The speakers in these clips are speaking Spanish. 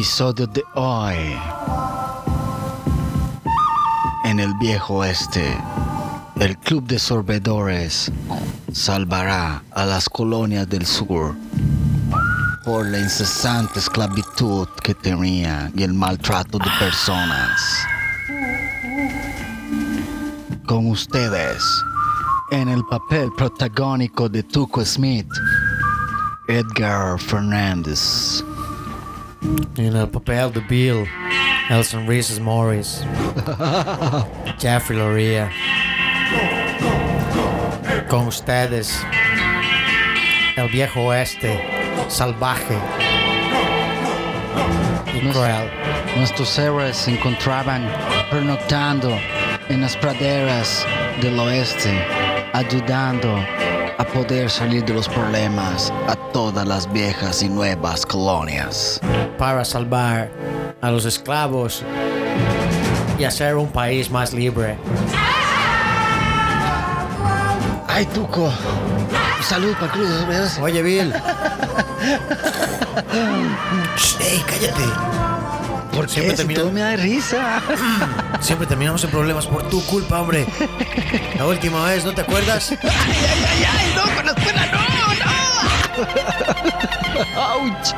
episodio de hoy. En el viejo oeste, el club de sorbedores salvará a las colonias del sur por la incesante esclavitud que tenían y el maltrato de personas. Con ustedes, en el papel protagónico de Tuco Smith, Edgar Fernández. En el papel de Bill, Elson Reeses Morris, Jeffrey Loria. Con ustedes, el viejo oeste, salvaje y cruel. Nuestros héroes se encontraban pernoctando en las praderas del oeste, ayudando a poder salir de los problemas a todas las viejas y nuevas colonias. para salvar a los esclavos y hacer un país más libre. ¡Ay, Tuco! ¡Salud para Cruz! Oye, Bill. Ey, cállate. ¿Por Siempre? Si termina- todo me da risa. Siempre terminamos en problemas por tu culpa, hombre. La última vez, ¿no te acuerdas? ¡Ay, ay, ay! ¡No, con la escuela! ¡No, no! ¡Auch!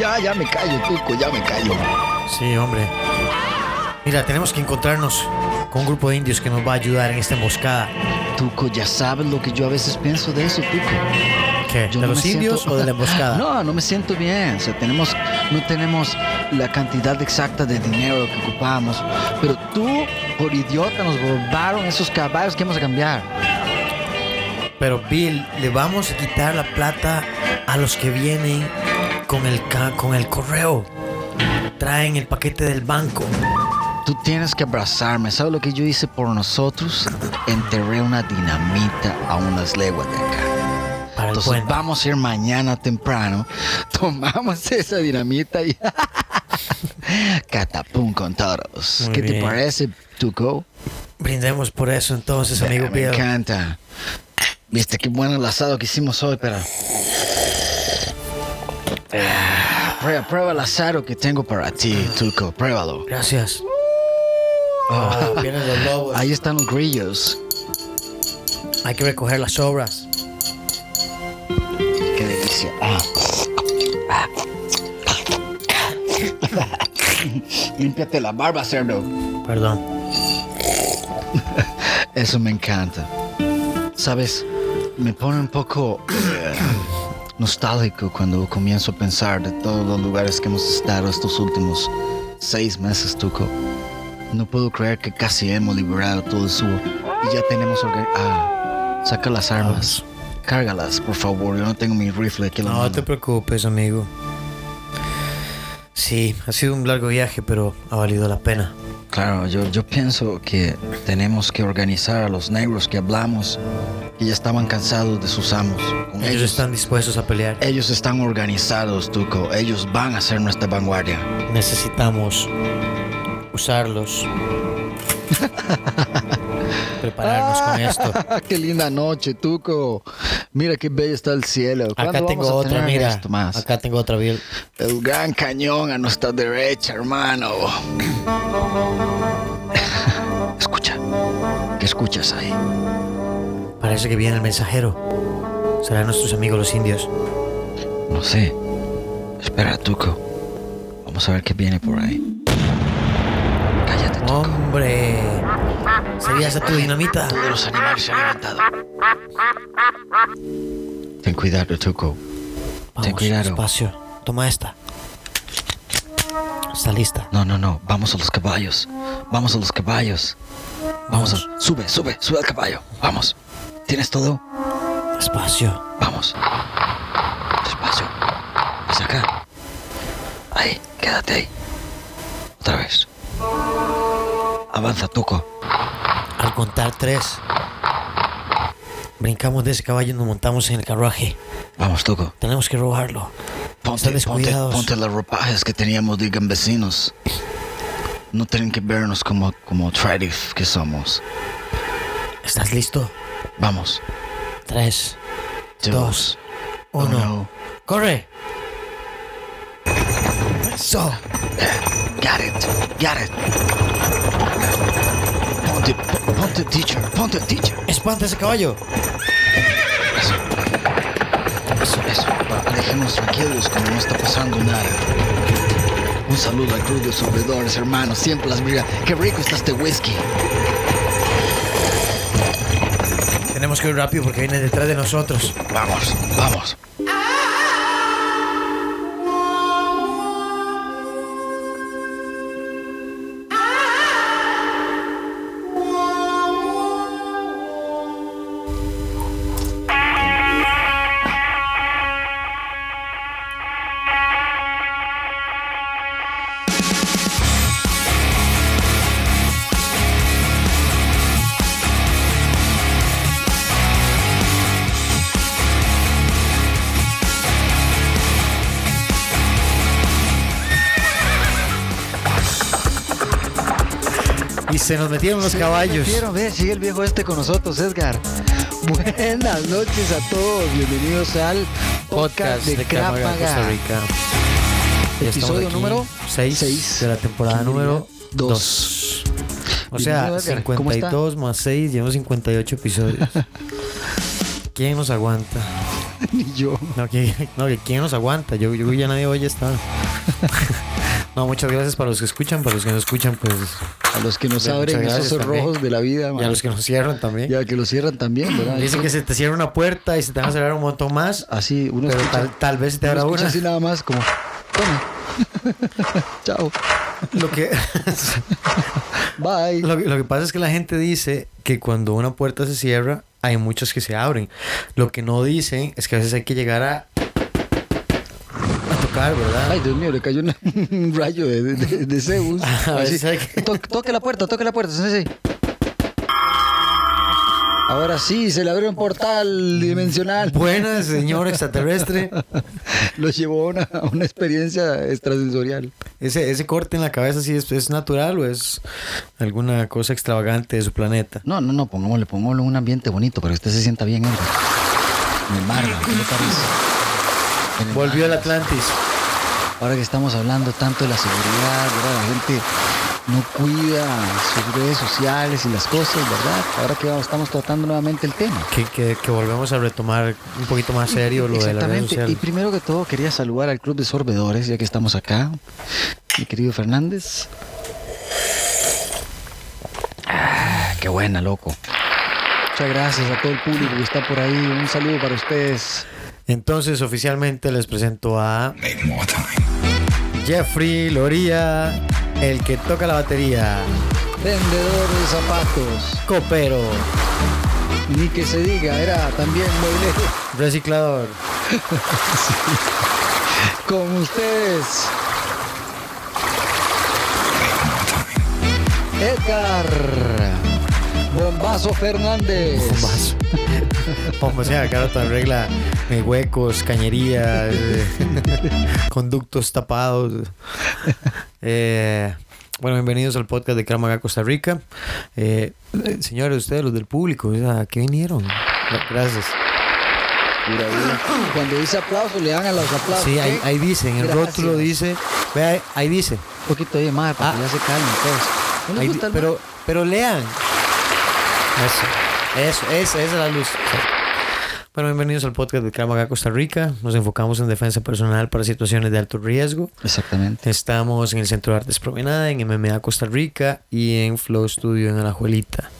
ya, ya me callo, Tuco, ya me callo. Sí, hombre. Mira, tenemos que encontrarnos con un grupo de indios que nos va a ayudar en esta emboscada. Tuco, ya sabes lo que yo a veces pienso de eso, Tuco. ¿Qué? ¿De no los indios siento- o de la emboscada? No, no me siento bien. O sea, tenemos, no tenemos la cantidad exacta de dinero que ocupamos. Pero tú, por idiota, nos robaron esos caballos que vamos a cambiar. Pero Bill, le vamos a quitar la plata a los que vienen con el, con el correo. Traen el paquete del banco. Tú tienes que abrazarme. ¿Sabes lo que yo hice por nosotros? Enterré una dinamita a unas leguas de acá. Entonces puente. vamos a ir mañana temprano. Tomamos esa dinamita y... Catapum con todos. Muy ¿Qué te parece, Tuco? Brindemos por eso entonces, amigo Eh, me encanta. Viste qué bueno el asado que hicimos hoy, pero. Ah, Prueba, prueba el asado que tengo para ti, Tulco. Pruébalo. Gracias. Ah, vienen los lobos. Ahí están los grillos. Hay que recoger las sobras. Límpiate la barba, cerdo. Perdón. Eso me encanta. Sabes, me pone un poco eh, nostálgico cuando comienzo a pensar de todos los lugares que hemos estado estos últimos seis meses, Tuco. No puedo creer que casi hemos liberado todo el sur y ya tenemos Ah, saca las armas. Cárgalas, por favor. Yo no tengo mi rifle aquí. en la No mano. te preocupes, amigo. Sí, ha sido un largo viaje, pero ha valido la pena. Claro, yo, yo pienso que tenemos que organizar a los negros que hablamos, que ya estaban cansados de sus amos. Con Ellos están dispuestos a pelear. Ellos están organizados, Tuco. Ellos van a ser nuestra vanguardia. Necesitamos usarlos. Prepararnos con esto. qué linda noche, Tuco. Mira qué bello está el cielo. Acá ¿Cuándo tengo otra, mira. más? Acá tengo otra, Bill. El gran cañón a nuestra derecha, hermano. Escucha. ¿Qué escuchas ahí? Parece que viene el mensajero. Serán nuestros amigos los indios. No sé. Espera, Tuco. Vamos a ver qué viene por ahí. Cállate, Tuco. ¡Hombre! ¿Sería esa tu dinamita? Todos los animales se han levantado. Ten cuidado, Tuco. Ten Vamos, cuidado. despacio. Toma esta. Está lista. No, no, no. Vamos a los caballos. Vamos a los caballos. Vamos, Vamos. a... Sube, sube, sube al caballo. Vamos. ¿Tienes todo? Despacio. Vamos. Despacio. Es acá. Ahí, quédate ahí. Otra vez. Avanza, Tuco. Al contar tres, brincamos de ese caballo y nos montamos en el carruaje. Vamos, Tuco. Tenemos que robarlo. Ponte, ponte, los ropajes que teníamos de vecinos. No tienen que vernos como, como tradif que somos. ¿Estás listo? Vamos. Tres, Dos. uno. uno. ¡Corre! Eso. Got it. Got it. Ponte, po- ponte, teacher. Ponte, teacher. Espanta ese caballo. Eso. Eso, eso. Va, Alejémonos tranquilos como no está pasando nada. Un saludo al club de sorbedores, hermanos. Siempre las brigas. Qué rico está este whisky. Tenemos que ir rápido porque viene detrás de nosotros. Vamos, vamos. Se nos metieron los caballos. Quiero ver, sigue el viejo este con nosotros, Edgar. Buenas noches a todos. Bienvenidos al podcast, de Krav Maga, Costa. Rica. Ya Episodio número seis seis. de la temporada ¿Quién número diría? Dos. 2. O sea, Bienvenido, Edgar. ¿Cómo está? 52 más 6, llevamos 58 episodios. ¿Quién nos aguanta? Ni yo. No, que, no, ¿quién nos aguanta? Yo, yo ya nadie oye esta. No, muchas gracias para los que escuchan, para los que no escuchan, pues. A los que nos abren esos rojos de la vida, Y a man. los que nos cierran también. Y a que los cierran también, ¿verdad? Dicen que se te cierra una puerta y se te van a cerrar un montón más. Así, uno Pero escucha, tal, tal vez se te abra una. así nada más como, toma. Chao. Lo que, Bye. lo, que- lo que pasa es que la gente dice que cuando una puerta se cierra, hay muchas que se abren. Lo que no dicen es que a veces hay que llegar a tocar, ¿verdad? Ay, Dios mío, le cayó una- un rayo de, de, de Zeus. A hay que- to- toque la puerta, toque la puerta, sensei. Ahora sí, se le abrió un portal dimensional. Buenas, señor extraterrestre. Lo llevó a una, a una experiencia extrasensorial. Ese, ese corte en la cabeza, ¿sí es, es natural o es alguna cosa extravagante de su planeta? No, no, no, pongámosle, pongámosle un ambiente bonito para que usted se sienta bien, el mar, ¿qué le parece? Volvió el mar. Atlantis. Ahora que estamos hablando tanto de la seguridad, ¿verdad? La gente no cuida sus redes sociales y las cosas, ¿verdad? Ahora que vamos- estamos tratando nuevamente el tema. Que, que, que volvemos a retomar un poquito más serio lo de la red Exactamente. social. Y primero que todo quería saludar al Club de Sorbedores, ya que estamos acá. Mi querido Fernández. Ah, qué buena, loco. Muchas gracias a todo el público que está por ahí. Un saludo para ustedes. Entonces, oficialmente les presento a Jeffrey Loría, el que toca la batería, Vendedor de zapatos. copero, Ni que se diga, era también mueblero. reciclador, Con ustedes. Edgar. Bombazo Fernández. bombazo. Como sea, acá te arregla eh, huecos, cañerías, eh, conductos tapados. Eh, bueno, bienvenidos al podcast de Kramaga Costa Rica. Eh, eh, señores, ustedes, los del público, ¿a ¿qué vinieron? Gracias. Pura vida. Cuando dice aplauso, le dan a los aplausos. Sí, ahí, ahí dice, en el Gracias. rótulo dice, vea, ahí- ahí dice, Un poquito de más para Ah. que ya se calmen todos. ¿No les ahí pero, pero lean. Eso, eso, esa, esa es la luz. Bueno, bienvenidos al podcast de Kramaga Costa Rica. Nos enfocamos en defensa personal para situaciones de alto riesgo. Exactamente. Estamos en el Centro de Artes Promenada, en MMA Costa Rica y en Flow Studio en Alajuelita.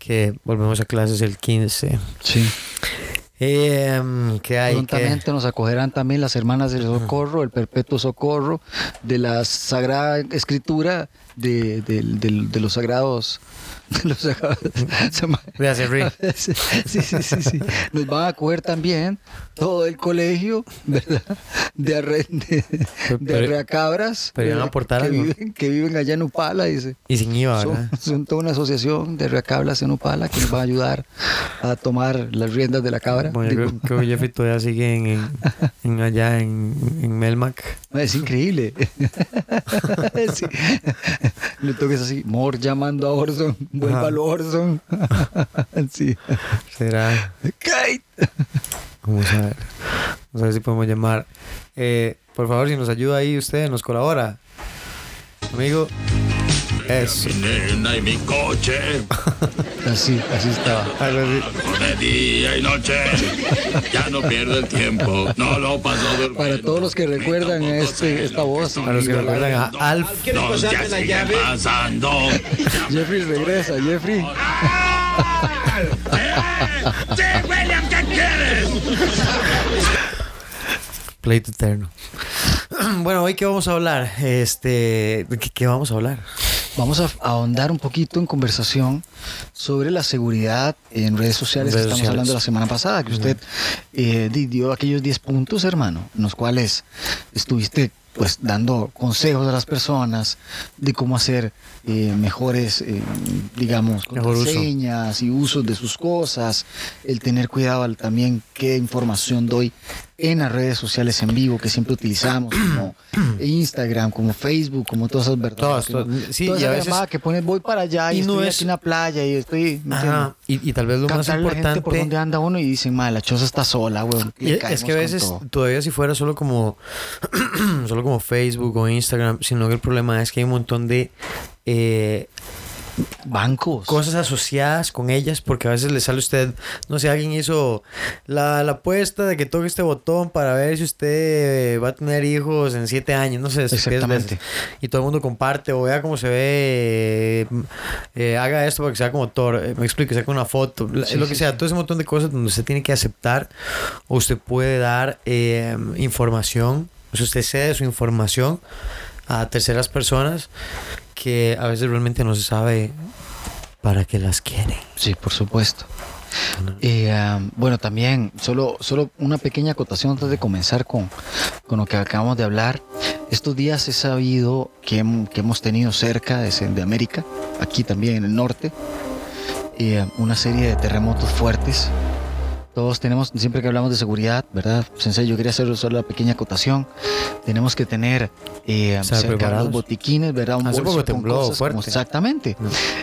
Que volvemos a clases el 15. Sí. Eh, ¿Qué hay? ¿Qué? Prontamente nos acogerán también las hermanas del socorro, el perpetuo socorro, de la sagrada escritura de los sagrados. Los Gracias, Rick. Sí, sí, sí, sí. Nos van a acoger también todo el colegio, ¿verdad? De, arre, de, de arreacabras. pero iban a aportar que algo. viven, que viven allá en Upala, dice. Y sin IVA, ¿verdad? Son, son toda una asociación de reacablas en Upala que nos va a ayudar a tomar las riendas de la cabra. Bueno, yo creo, creo que Jeffrey todavía sigue en, en- en allá en, en Melmac. Es increíble. Sí. Le toques así, Mor llamando a Orson, vuélvalo Orson. sí. Será. Kate. Vamos a ver. Vamos a ver si podemos llamar. Eh, Por favor, si nos ayuda ahí usted, nos colabora. Amigo. Eso. Nena y mi coche, Así, así estaba. De día y noche. Ya no pierdo el tiempo, no lo paso durmiendo. Para todos los que recuerdan este, esta voz, Para los que recuerdan a Alf. No, ya sigue pasando. Jeffrey regresa, Jeffrey. ¡Sí, William, qué quieres! Pleito eterno. Bueno, hoy qué vamos a hablar? Este, ¿qué, qué vamos a hablar? Vamos a ahondar un poquito en conversación sobre la seguridad en redes sociales Redes que estamos sociales. hablando la semana pasada, que usted eh, di- dio aquellos 10 puntos, hermano, en los cuales estuviste pues dando consejos a las personas de cómo hacer eh, mejores, eh, digamos, Mejor uso. contraseñas y usos de sus cosas, el tener cuidado al también qué información doy en las redes sociales en vivo que siempre utilizamos, como Instagram, como Facebook, como todas esas verdades. Todas, todas. Sí, toda y a veces- que pones voy para allá y, Y no estoy es- aquí en la playa y estoy. Y, y tal vez lo más la gente por importante. donde anda uno y dicen, madre, la choza está sola, weón. Y Le es que a veces todo". todavía si fuera solo como solo como Facebook o Instagram, sino que el problema es que hay un montón de eh, bancos. cosas asociadas con ellas porque a veces le sale a usted, no sé, alguien hizo la, la apuesta de que toque este botón para ver si usted va a tener hijos en siete años, no sé, Exactamente. Y todo el mundo comparte o vea cómo se ve, eh, eh, haga esto para que sea como Thor, eh, me explique, saca una foto, Sí, lo sí, que sea, todo ese montón de cosas donde usted tiene que aceptar o usted puede dar eh, información, o sea, usted cede su información a terceras personas que a veces realmente no se sabe para qué las quieren. Sí, por supuesto. Eh, ah, bueno, también, solo, solo una pequeña acotación antes de comenzar con, con lo que acabamos de hablar. Estos días he sabido que, que hemos tenido cerca de, de América, aquí también en el norte, eh, una serie de terremotos fuertes. Todos tenemos, siempre que hablamos de seguridad, ¿verdad? Sensei, yo quería hacer solo la pequeña acotación. Tenemos que tener eh, cerca los botiquines, ¿verdad? Un Hace bolso poco con tembló cosas como- fuerte. exactamente.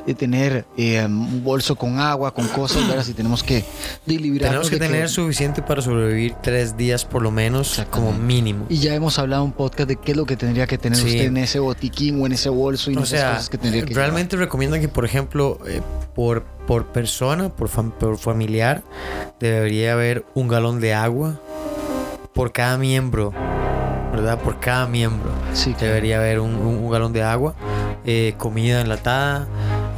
Y tener eh, un bolso con agua, con cosas, ¿verdad? Si tenemos que Tenemos que de tener suficiente para sobrevivir tres días por lo menos, como mínimo. Y ya hemos hablado en un podcast de qué es lo que tendría que tener Sí. usted en ese botiquín o en ese bolso y O esas sea, cosas que tendría que realmente recomiendan que, por ejemplo, eh, por, por persona, por, fam- por familiar, debería haber un galón de agua por cada miembro, ¿verdad? Por cada miembro. Sí, claro. Debería haber un, un- un galón de agua, eh, comida enlatada,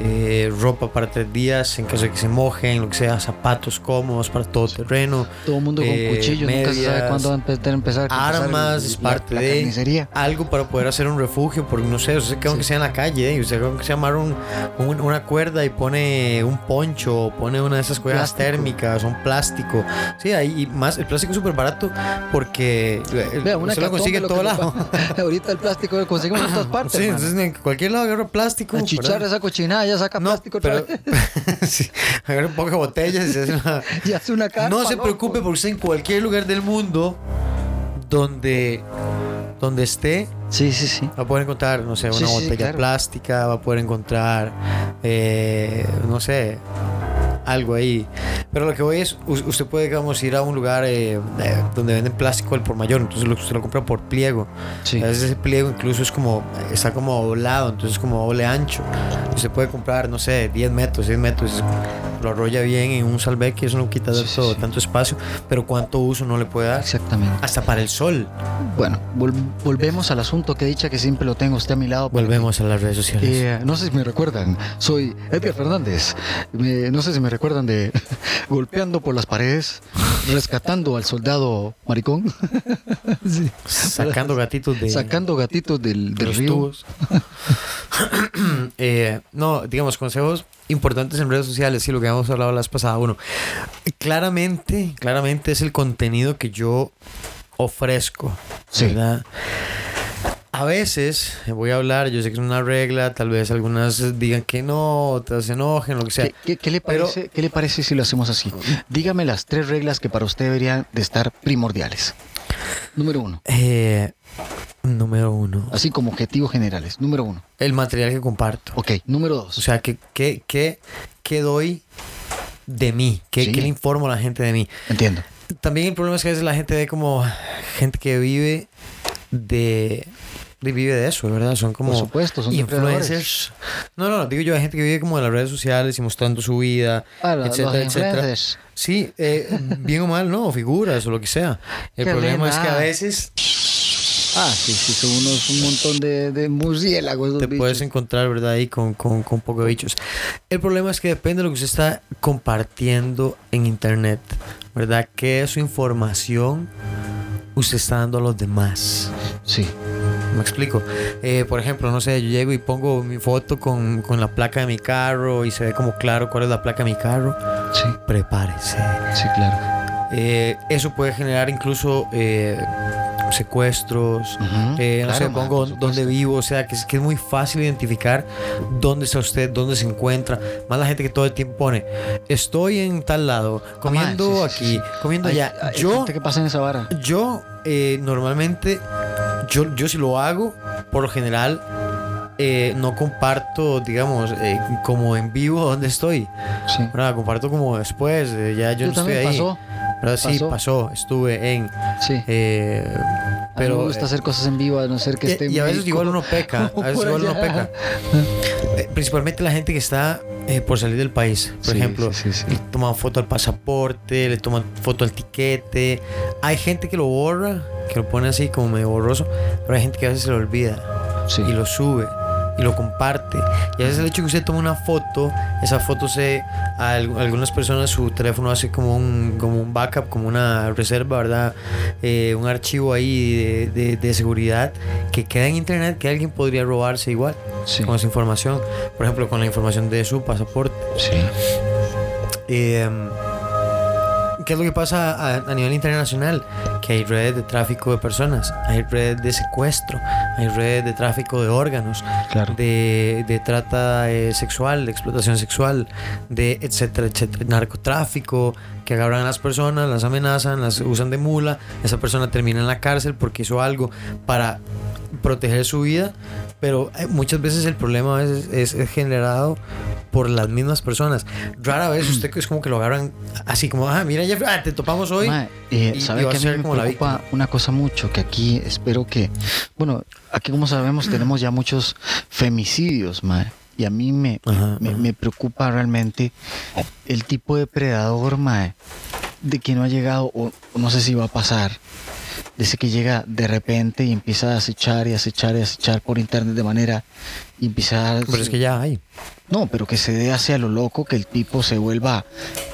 eh, ropa para tres días en caso de que se mojen, lo que sea, zapatos cómodos para todo terreno, Todo el mundo con eh, cuchillos, nunca se sabe medias, cuándo va a empezar, empezar, armas, es parte la de carnicería. algo para poder hacer un refugio, porque no sé, usted que aunque Sí. sea en la calle, ¿eh? usted aunque se amarra un, un- una cuerda y pone un poncho, o pone una de esas cuerdas Plástico. térmicas, un plástico. Sí, ahí y más, el plástico es súper barato porque eh, Vea, una usted lo consigue en todo lado. Ahorita el plástico lo conseguimos en todas partes. Sí, entonces en cualquier lado agarra plástico. A chichar esa cochinada, ya saca No, plástico otra pero vez. sí, agarra un poco de botellas y se hace una, Ya hace una carpa, no se loco. preocupe porque usted en cualquier lugar del mundo donde donde esté Sí, sí, sí. Va a poder encontrar, no sé, una Sí, sí, botella claro. plástica, va a poder encontrar, eh, no sé, algo ahí. Pero lo que voy es, usted puede, digamos, ir a un lugar eh, eh, donde venden plástico al por mayor, entonces lo, usted lo compra por pliego. Sí. A veces ese pliego incluso es como, está como doblado, entonces es como doble ancho. Usted puede comprar, no sé, 10 metros, 6 metros, lo arrolla bien en un salveque, eso no quita Sí, sí, tanto, sí. tanto espacio, pero cuánto uso no le puede dar. Exactamente. Hasta para el sol. Bueno, vol- volvemos al asunto que dicha que siempre lo tengo usted a mi lado. Volvemos a las redes sociales. Eh, no sé si me recuerdan, soy Edgar Fernández. Me- no sé si me recuerdan de golpeando por las paredes, rescatando al soldado maricón, Sí. Sacando gatitos de... sacando gatitos del, de del los río. tubos. Eh, no, digamos, consejos importantes en redes sociales, sí, lo que hemos hablado la vez pasada. Uno, claramente, claramente es el contenido que yo ofrezco, Sí. ¿verdad? A veces voy a hablar, yo sé que es una regla, tal vez algunas digan que no, otras se enojen, lo que sea. ¿Qué, qué- qué le Pero- parece, ¿Qué le parece si lo hacemos así? Dígame las tres reglas que para usted deberían de estar primordiales. Número uno, Eh, número uno, así como objetivos generales. Número uno. el material que comparto. Ok, número dos. O sea, ¿qué, qué, qué, qué doy de mí? ¿Qué, Sí. le informo a la gente de mí? Entiendo. También el problema es que a veces la gente ve como gente que vive de vive de eso, ¿verdad? Son como Por supuesto, son influencers. No, no, digo yo, hay gente que vive como de las redes sociales y mostrando su vida, Ah, etcétera, los etcétera. Sí, eh, bien o mal, no, figuras o lo que sea. El Qué problema es que a veces Ah, sí, sí, son unos, un montón de, de murciélagos. te bichos. puedes encontrar, ¿verdad? Ahí con, con, con poco de bichos. El problema es que depende de lo que usted está compartiendo en internet, ¿verdad? ¿Qué es su información usted está dando a los demás? Sí, Me explico. Eh, por ejemplo, no sé, yo llego y pongo mi foto con, con la placa de mi carro y se ve como claro cuál es la placa de mi carro. sí, Prepárese. sí, claro. Eh, eso puede generar incluso eh, secuestros. Ujú, eh, no claro, sé, pongo dónde vivo, o sea, que es, que es muy fácil identificar dónde está usted, dónde se encuentra. Más la gente que todo el tiempo pone, estoy en tal lado, comiendo Ah, sí, sí, aquí, sí, sí. comiendo Hay- allá. hay yo, gente que pasa en esa vara. yo eh, normalmente, yo, yo si lo hago, por lo general, eh, no comparto, digamos, eh, como en vivo dónde estoy. Sí. ¿verdad? Comparto como después, ya yo, Yo no estoy ahí. pasó. ¿verdad? Sí, pasó. pasó, estuve en... Sí. eh, pero pero me gusta hacer cosas en vivo, a no ser que y- esté en y a veces igual uno peca, a veces igual uno peca. Principalmente la gente que está eh, por salir del país. Por Sí, ejemplo, sí, le toman foto al pasaporte, le toman foto al tiquete. Hay gente que lo borra, que lo pone así como medio borroso, pero hay gente que a veces se lo olvida y lo sube y lo comparte. Y a veces el hecho de que usted tome una foto, esa foto se a al- algunas personas su teléfono hace como un como un backup, como una reserva, ¿verdad? Eh, un archivo ahí de, de- de seguridad que queda en internet que alguien podría robarse igual Sí. con esa información. Por ejemplo, con la información de su pasaporte. Sí. Eh, ¿Qué es lo que pasa a, a nivel internacional? Que hay redes de tráfico de personas, hay redes de secuestro, hay redes de tráfico de órganos, Claro. de, de trata eh, sexual, de explotación sexual, de etcétera, etcétera, narcotráfico, que agarran a las personas, las amenazan, las usan de mula, esa persona termina en la cárcel porque hizo algo para proteger su vida, pero eh, muchas veces el problema es, es generado por las mismas personas. Rara vez usted es como que lo agarran así como, ah, mira, Jeff, ah, te topamos hoy. Eh, y- ¿sabe y que a mí me preocupa una cosa mucho? Que aquí espero que... Bueno, aquí como sabemos tenemos ya muchos femicidios, mae. Y a mí me, Ajá, me, ajá. me preocupa realmente el tipo de predador, mae, de que no ha llegado, o no sé si va a pasar, ese que llega de repente y empieza a acechar y acechar y acechar por internet de manera y empieza a... Pero es que ya hay. No, pero que se dé hacia lo loco, que el tipo se vuelva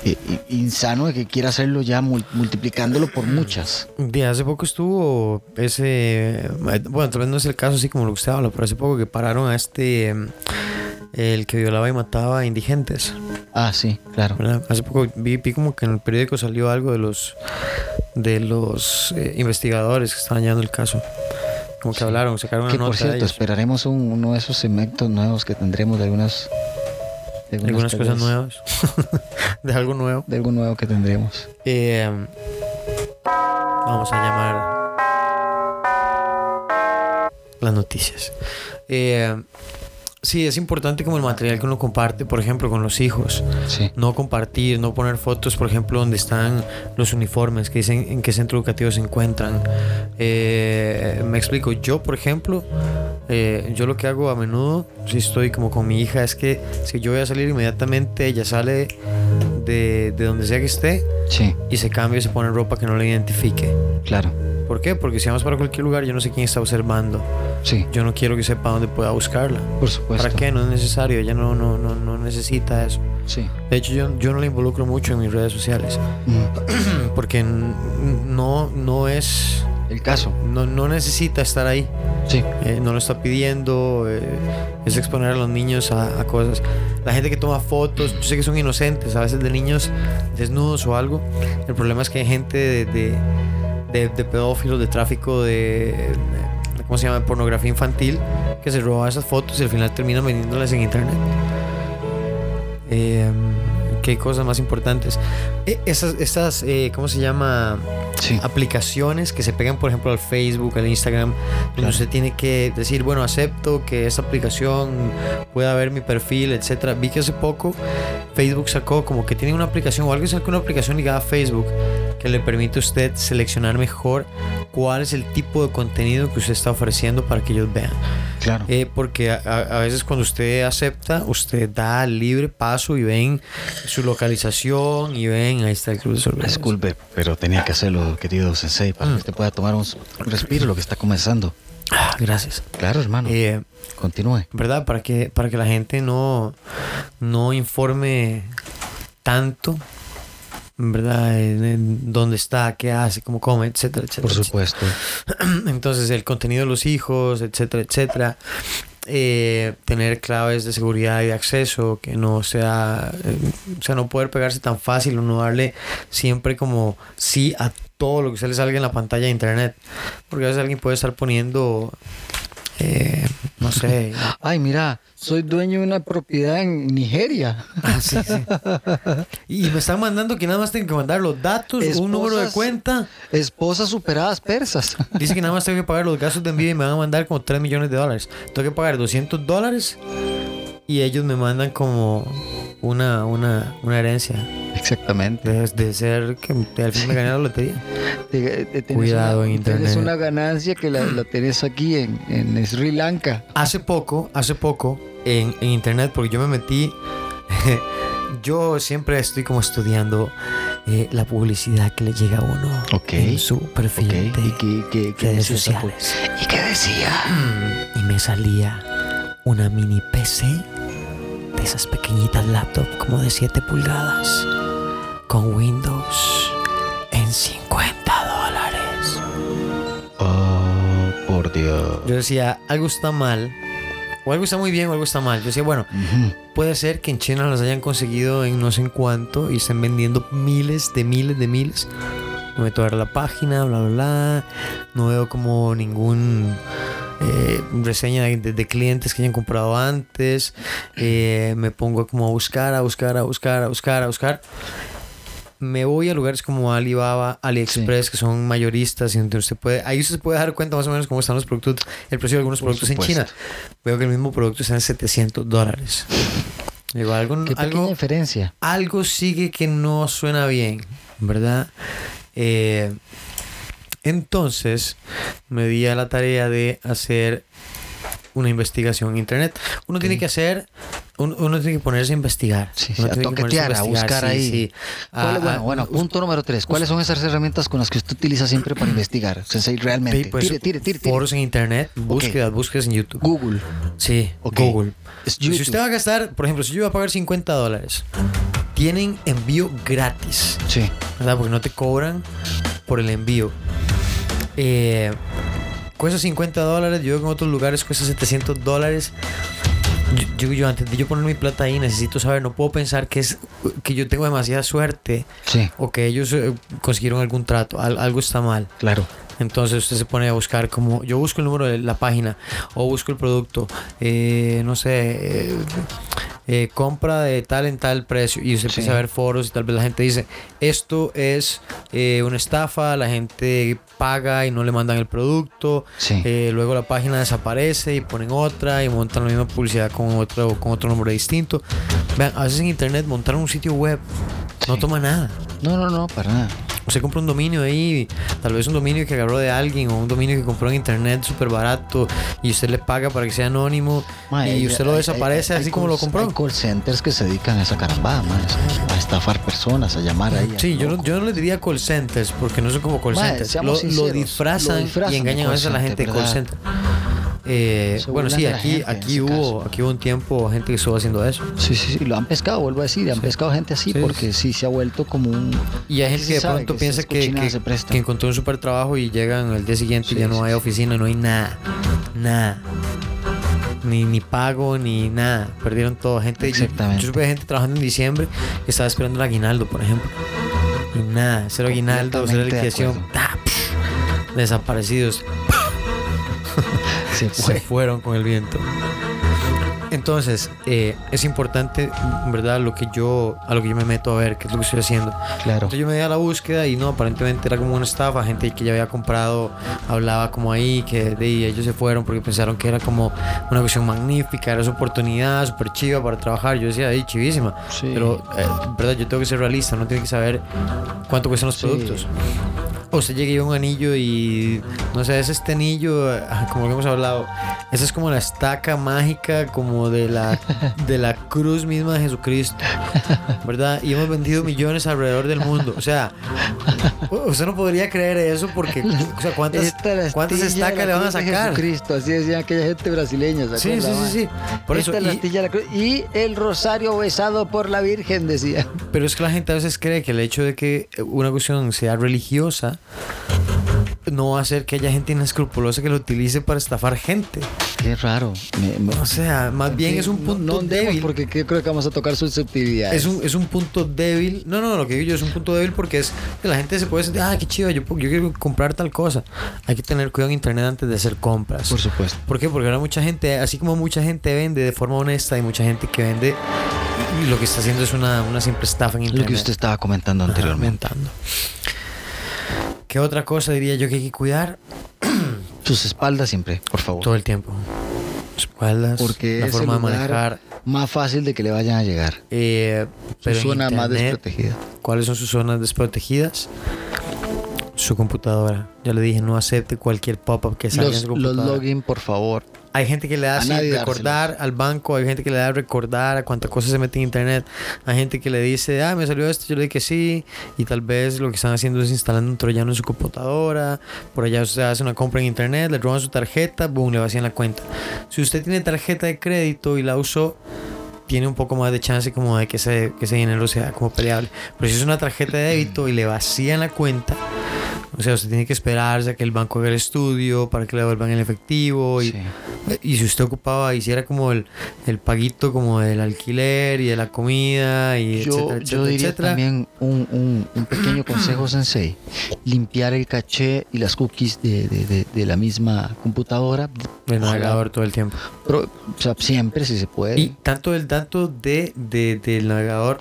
eh, eh, insano, de que quiera hacerlo ya mul- multiplicándolo por muchas. De hace poco estuvo ese. eh, Bueno, tal vez no es el caso así como lo que usted habla, pero hace poco que pararon a este. El que violaba y mataba a indigentes. Ah, sí, claro. ¿verdad? Hace poco vi, vi como que en el periódico salió algo de los. De los eh, investigadores que estaban llevando el caso. Como que Sí. hablaron, sacaron una Que nota por cierto, esperaremos un- uno de esos segmentos nuevos que tendremos de algunas. De Algunas cosas nuevas. de algo nuevo. De algo nuevo que tendremos. Eh, vamos a llamar las noticias. Eh, sí, es importante como el material que uno comparte, por ejemplo, con los hijos. Sí. No compartir, no poner fotos, por ejemplo, donde están los uniformes, que dicen en qué centro educativo se encuentran. Eh, me explico, yo, por ejemplo, eh, yo lo que hago a menudo, si estoy como con mi hija, es que si yo voy a salir inmediatamente, ella sale de, de donde sea que esté Sí, y se cambia y se pone ropa que no le identifique. claro. ¿Por qué? Porque si vamos para cualquier lugar, yo no sé quién está observando. Sí, Yo no quiero que sepa dónde pueda buscarla. por supuesto. ¿Para qué? No es necesario. Ella no, no, no, no necesita eso. Sí. De hecho, yo, yo no la involucro mucho en mis redes sociales. Mm, Porque no, no es. El caso. No, no necesita estar ahí. Sí. Eh, no lo está pidiendo. eh, es exponer a los niños a, a cosas. La gente que toma fotos, yo sé que son inocentes, a veces de niños desnudos o algo. El problema es que hay gente de, de, de- de pedófilos, de tráfico de, ¿Cómo se llama? Pornografía infantil, que se roba esas fotos y al final terminan vendiéndolas en internet. Eh, que hay cosas más importantes. Eh, esas, estas, eh, ¿cómo se llama? Sí. Aplicaciones que se pegan, por ejemplo, al Facebook, al Instagram, donde Claro. usted tiene que decir, bueno, acepto que esta aplicación pueda ver mi perfil, etcétera. Vi que hace poco Facebook sacó como que tiene una aplicación o alguien sacó una aplicación ligada a Facebook que le permite a usted seleccionar mejor cuál es el tipo de contenido que usted está ofreciendo para que ellos vean. Claro. Eh, porque a- a veces cuando usted acepta, usted da libre paso y ven su localización y ven, ahí está el club de sorpresas. Disculpe, pero tenía que hacerlo, querido Sensei, para que usted pueda tomar un respiro lo que está comenzando. Ah, gracias. Claro, hermano. Eh, Continúe. ¿Verdad? Para que, para que la gente no, no informe tanto, ¿verdad? En, dónde está, qué hace, cómo come, etcétera, etcétera. Por etcétera. supuesto. Entonces, el contenido de los hijos, etcétera, etcétera. Eh, tener claves de seguridad y de acceso, que no sea, eh, o sea, no poder pegarse tan fácil o no darle siempre como sí a todo lo que se le salga en la pantalla de internet. Porque a veces alguien puede estar poniendo, eh, no sé, Ay, mira, soy dueño de una propiedad en Nigeria. Ah, sí, sí. Y me están mandando que nada más tengo que mandar los datos, un número de cuenta. Esposas superadas persas. Dice que nada más tengo que pagar los gastos de envío y me van a mandar como 3 millones de dólares. Tengo que pagar 200 dólares y ellos me mandan como una, una, una herencia. Exactamente. De, de ser que al fin me gané la lotería. Te- te- tenés Cuidado una- en Tienes internet. una ganancia que la, la tenés aquí en, en Sri Lanka. Hace poco, hace poco, en, en internet, porque yo me metí. yo siempre estoy como estudiando eh, la publicidad que le llega a uno Ok, en su perfil Ok, de ¿y qué, qué, qué redes sociales. ¿Y qué decía? Y me salía una mini PC de esas pequeñitas laptop como de 7 pulgadas con Windows en 50 dólares. Oh, por Dios. Yo decía, algo está mal. O algo está muy bien o algo está mal. Yo decía, bueno, puede ser que en China las hayan conseguido en no sé en cuánto y estén vendiendo miles de miles de miles. Me meto a ver la página, bla, bla, bla. No veo como ningún eh, reseña de, de- clientes que hayan comprado antes. Eh, me pongo como a buscar, a buscar, a buscar, a buscar, a buscar. Me voy a lugares como Alibaba, AliExpress, que son mayoristas y donde usted puede, ahí usted se puede dar cuenta más o menos cómo están los productos, el precio de algunos Por productos en. China. Veo que el mismo producto está en 700 dólares. Digo, algo, Qué algo, diferencia. algo sigue que no suena bien, ¿verdad? Eh, entonces me di a la tarea de hacer una investigación en internet. Uno tiene que hacer, un- uno, tiene que ponerse a investigar. Sí, sí, Uno a tiene que toquetear, a investigar, buscar sí, ahí. sí. ¿Cuál es- A- bueno, a- bueno, punto número tres. ¿Cuáles son esas herramientas con las que usted utiliza siempre para investigar? Sensei, realmente. pues, tire, tire, tire. Foros en internet, búsquedas, búsquedas en YouTube. Google. Sí, Ok. Google. Es Si usted va a gastar, por ejemplo, si yo voy a pagar 50 dólares, tienen envío gratis. Sí. ¿verdad? Porque no te cobran por el envío. Eh, cuesta 50 dólares, yo en otros lugares cuesta 700 dólares. Yo, yo, yo, antes de yo poner mi plata ahí necesito saber, no puedo pensar que es que yo tengo demasiada suerte Sí, o que ellos eh, consiguieron algún trato, al- algo está mal. claro. Entonces usted se pone a buscar como yo busco el número de la página o busco el producto, eh, no sé, eh, eh, compra de tal en tal precio y usted Sí. empieza a ver foros y tal vez la gente dice esto es eh, una estafa, la gente paga y no le mandan el producto, Sí. eh, luego la página desaparece y ponen otra y montan la misma publicidad con otro con otro nombre distinto. Vean, a veces en internet montar un sitio web no toma nada. No, no, no, para nada. Usted compra un dominio ahí, tal vez un dominio que agarró de alguien o un dominio que compró en internet súper barato y usted le paga para que sea anónimo y hay- usted lo desaparece hay- así como lo compró. Hay call centers que se dedican a esa carambada, a estafar personas, a llamar ahí. Sí, yo no, yo no le diría call centers porque no son como call centers. Lo, sinceros, lo disfrazan lo disfrazan y engañan a veces a la gente de call center. Eh, bueno, sí, de aquí, aquí hubo, caso. aquí hubo un tiempo gente que estuvo haciendo eso. Sí, sí, sí, lo han pescado, vuelvo a decir, han pescado gente así Sí, porque sí se ha vuelto como un... Y hay gente que de pronto que piensa que, que- encontró un super trabajo y llegan el día siguiente y ya no hay oficina, no hay nada. Nada. Ni, ni pago, ni nada. Perdieron todo. Gente, yo- Exactamente. Yo, supe de gente trabajando en diciembre que estaba esperando el aguinaldo, por ejemplo. Y nada, cero aguinaldo, cero de liquidación. psh, desaparecidos. Se Se fue. fueron con el viento. Entonces, eh, es importante, ¿verdad? Lo que yo, a lo que yo me meto a ver, qué es lo que estoy haciendo. Claro. Entonces yo me di a la búsqueda y no, aparentemente era como una estafa, gente que ya había comprado, hablaba como ahí, que de ahí ellos se fueron porque pensaron que era como una cuestión magnífica, era su oportunidad, súper chiva para trabajar. Yo decía, ahí, chivísima. Sí. Pero, eh, ¿verdad? Yo tengo que ser realista, no tiene que saber cuánto cuestan los Sí. productos. O usted llega y un anillo y no sé, es este anillo, ah, como lo que hemos hablado, esa es como la estaca mágica, como de la, de la cruz misma de Jesucristo, ¿verdad? Y hemos vendido millones alrededor del mundo. O sea, usted no podría creer eso porque, o sea, ¿cuántas, cuántas estacas le van a sacar? Jesucristo, así decían aquella gente brasileña. ¿se Sí, sí, sí, sí. Por eso, Esta es la y- la cruz. Y el rosario besado por la Virgen, decía. pero es que la gente a veces cree que el hecho de que una cuestión sea religiosa no va a hacer que haya gente inescrupulosa que lo utilice para estafar gente. Qué raro. Me- me- O sea, más bien Sí, es un no- punto no andemos débil. porque que- creo que vamos a tocar susceptibilidades. Es un, es un punto débil. No, no, lo que digo yo es un punto débil porque es que la gente se puede sentir, ah, qué chido, yo, yo quiero comprar tal cosa. Hay que tener cuidado en internet antes de hacer compras. Por supuesto. ¿Por qué? Porque ahora mucha gente, así como mucha gente vende de forma honesta, hay mucha gente que vende y lo que está haciendo es una, una simple estafa en internet. Lo que usted estaba comentando anteriormente. ¿Qué otra cosa diría yo que hay que cuidar? Sus espaldas siempre, por favor. Todo el tiempo. Espaldas, Porque la es forma el de manejar. más fácil de que le vayan a llegar. Eh, Su pero en zona más desprotegida. ¿Cuáles son sus zonas desprotegidas? Su computadora. Ya le dije, no acepte cualquier pop-up que salga en Los, su los computadora. login, por favor. Hay gente que le da A así recordar al banco, hay gente que le da recordar a cuántas cosas se mete en internet. Hay gente que le dice, ah, me salió esto, yo le dije que sí. Y tal vez lo que están haciendo es instalando un troyano en su computadora. Por allá usted hace una compra en internet, le roban su tarjeta, boom, le vacían la cuenta. Si usted tiene tarjeta de crédito y la usó, tiene un poco más de chance como de que ese, que ese dinero sea como peleable. Pero si es una tarjeta de débito y le vacían la cuenta, o sea, usted tiene que esperarse a que el banco haga el estudio para que le devuelvan el efectivo. Y, Sí. y si usted ocupaba, hiciera como el, el paguito como del alquiler y de la comida y Yo, etcétera, yo etcétera, diría etcétera. también un, un- un pequeño consejo, Sensei. Limpiar el caché y las cookies de, de- de- de la misma computadora. El Ojalá. navegador todo el tiempo. Pero, o sea, siempre si se puede. Y tanto el tanto de, de- del navegador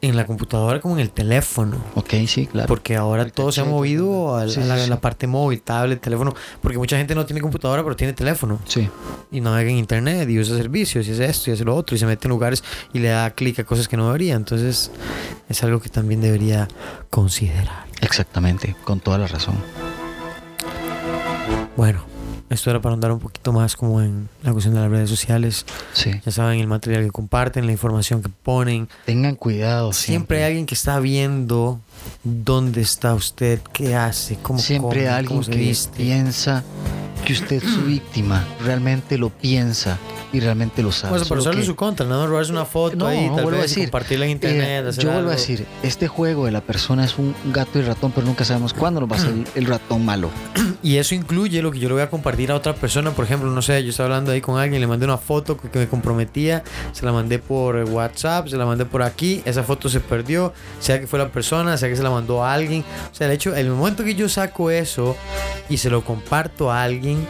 en la computadora como en el teléfono. ok, sí, claro. Porque ahora El todo se ha movido a, sí, a la, sí, a sí. la parte móvil, tablet, teléfono. Porque mucha gente no tiene computadora, pero tiene teléfono. Sí. y navega en internet y usa servicios y hace esto y hace lo otro y se mete en lugares y le da clic a cosas que no debería. Entonces es algo que también debería considerar. Exactamente, con toda la razón. Bueno, esto era para andar un poquito más como en la cuestión de las redes sociales. Sí. Ya saben el material que comparten, la información que ponen. Tengan cuidado. Siempre hay alguien que está viendo dónde está usted, qué hace, cómo Siempre come, alguien cómo que viste. piensa que usted es su víctima. Realmente lo piensa y realmente lo sabe. Usarlo en que- su contra, más robarse una foto No, ahí, no, tal a vez y decir, compartirla en internet. Eh, hacer yo vuelvo a algo. decir, este juego de la persona es un gato y ratón, pero nunca sabemos cuándo nos va a salir el ratón malo. Y eso incluye lo que yo le voy a compartir a otra persona. Por ejemplo, no sé, yo estaba hablando ahí con alguien, le mandé una foto que, que me comprometía, se la mandé por WhatsApp, se la mandé por aquí, esa foto se perdió, sea que fue la persona, sea que se la mandó a alguien. O sea, el hecho, el momento que yo saco eso y se lo comparto a alguien,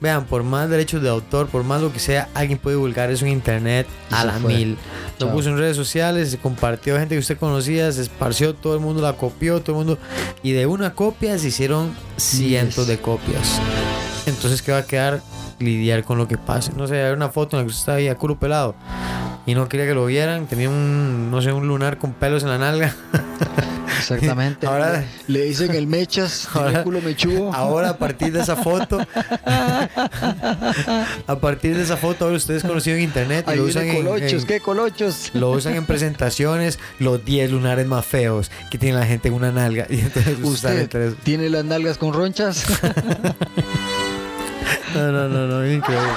vean, por más derechos de autor, por más lo que sea, alguien puede divulgar eso en internet Y a se la fue. mil. Lo Chao. puso en redes sociales, se compartió a gente que usted conocía, se esparció, todo el mundo la copió, todo el mundo. Y de una copia se hicieron cientos de copias. Entonces, ¿qué va a quedar? Lidiar con lo que pase. No sé, hay una foto en la que usted está ahí a culo pelado y no quería que lo vieran. Tenía un, no sé, un lunar con pelos en la nalga. Exactamente. Ahora- le dicen el mechas, Ahora- el culo mechudo. Ahora, a partir de esa foto, a partir de esa foto, ahora ustedes conocido en internet y lo usan colochos, en, ¿qué colochos? lo usan en presentaciones, los 10 lunares más feos que tiene la gente en una nalga. Y entonces ¿Usted tiene las nalgas con ronchas? No, no, no, no, increíble.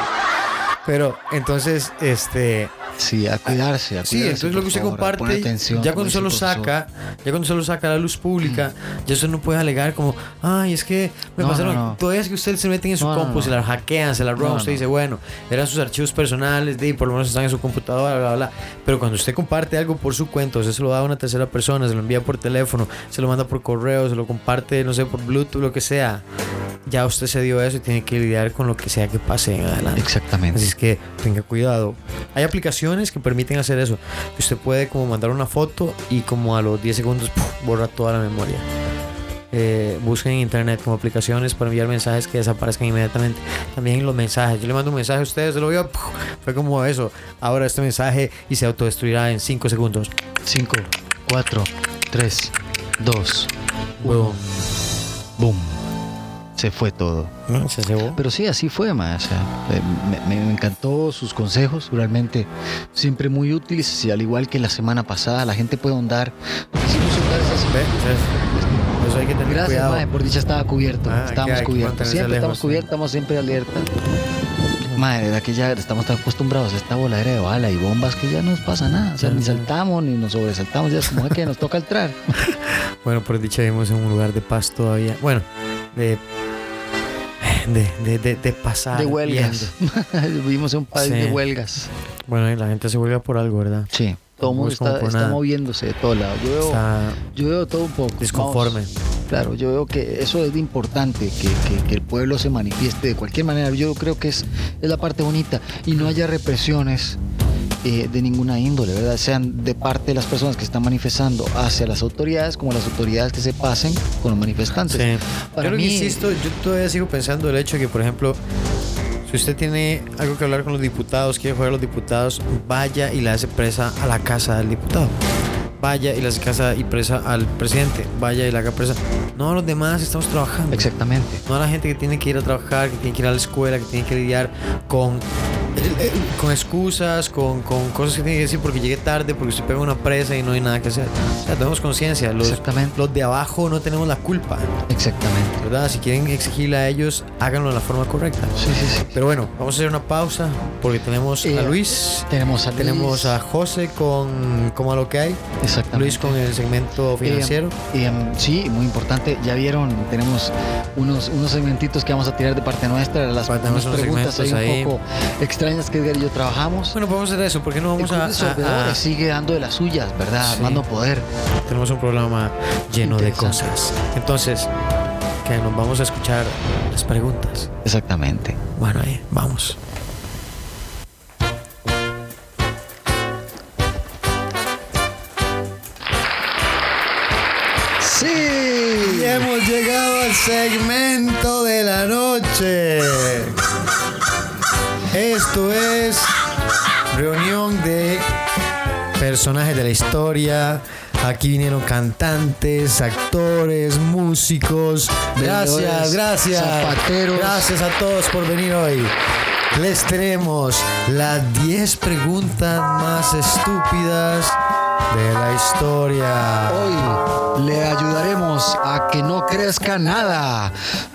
Pero entonces, este. Sí, a cuidarse, a Sí, cuidarse, entonces lo que usted favor, comparte, atención, ya cuando se lo saca, ya cuando se lo saca a la luz pública, ya usted no puede alegar como, ay, es que me No, pasaron. no, no. Todavía es que ustedes se meten en su compu, se la hackean, se la roban, usted dice, bueno, eran sus archivos personales, de, por lo menos están en su computadora, bla, bla, bla. Pero cuando usted comparte algo por su cuenta, usted se lo da a una tercera persona, se lo envía por teléfono, se lo manda por correo, se lo comparte, no sé, por Bluetooth, lo que sea. Ya usted se dio eso y tiene que lidiar con lo que sea que pase en adelante. Exactamente. Así es que tenga cuidado. Hay aplicaciones que permiten hacer eso. Usted puede como mandar una foto y como a los 10 segundos ¡puf! borra toda la memoria. Eh, busquen en internet como aplicaciones para enviar mensajes que desaparezcan inmediatamente. También los mensajes. Yo le mando un mensaje a ustedes, se lo. ¡puf! Fue como eso. Ahora este mensaje y se autodestruirá en 5 segundos. 5, 4, 3, 2, Boom. boom. Se fue todo. ¿No? Se cebó. Pero sí, así fue, ma. O sea, eh, me, me encantó sus consejos, realmente siempre muy útiles. Y al igual que la semana pasada, la gente puede ahondar. Eso hay que tener Gracias, cuidado. mae, por dicha estaba cubierto. Ah, estábamos hay cubiertos. Siempre lejos, estamos cubiertos, estamos siempre alerta. Madre, de que ya estamos tan acostumbrados a esta voladera de bala y bombas que ya no nos pasa nada. O sea, ni saltamos ni nos sobresaltamos. Ya es como que nos toca entrar. Bueno, por dicha vivimos en un lugar de paz todavía. Bueno, de. De, de, de, de pasar. De huelgas. Vivimos en un país Sí. de huelgas. Bueno, y la gente se huelga por algo, ¿verdad? Sí. Todo el mundo es como está, está moviéndose de todo lado. Yo veo, yo veo todo un poco. disconforme. Vamos, claro, yo veo que eso es importante, que, que- que el pueblo se manifieste de cualquier manera. Yo creo que es, es la parte bonita y no haya represiones eh, de ninguna índole, ¿verdad? Sean de parte de las personas que están manifestando hacia las autoridades como las autoridades que se pasen con los manifestantes. Sí. Para yo lo que mí- insisto, yo todavía sigo pensando el hecho de que, por ejemplo, si usted tiene algo que hablar con los diputados, quiere jugar a los diputados, vaya y le hace presa a la casa del diputado. Vaya y le hace casa y presa al presidente. Vaya y le haga presa. No a los demás, estamos trabajando. Exactamente. No a la gente que tiene que ir a trabajar, que tiene que ir a la escuela, que tiene que lidiar con, con excusas, con, con cosas que tiene que decir porque llegué tarde, porque se pega una presa y no hay nada que hacer. O sea, tenemos conciencia. Los, Exactamente. los de abajo no tenemos la culpa. Exactamente. ¿Verdad? Si quieren exigirle a ellos, háganlo de la forma correcta. Sí, sí, sí. Pero bueno, vamos a hacer una pausa porque tenemos Eh, a Luis. Tenemos a Luis. Tenemos a José con como a lo que hay. Exactamente. Luis con el segmento financiero. Eh, eh, sí, muy importante. Ya vieron, tenemos unos, unos segmentitos que vamos a tirar de parte nuestra. Las Tenemos unas unos preguntas ahí un ahí. poco extrañas que Edgar y yo trabajamos. bueno, podemos hacer eso. porque no vamos a, a- a- sigue dando de las suyas, ¿verdad? Sí. Armando poder. Tenemos un programa lleno de cosas. Entonces, que nos vamos a escuchar las preguntas. Exactamente. Bueno, ahí, vamos. Sí. Y hemos llegado al segmento de la noche. Esto es reunión de personajes de la historia. Aquí vinieron cantantes, actores, músicos. Gracias, gracias. zapateros. Gracias a todos por venir hoy. Les tenemos las 10 preguntas más estúpidas de la historia. Hoy le ayudaremos a que no crezca nada.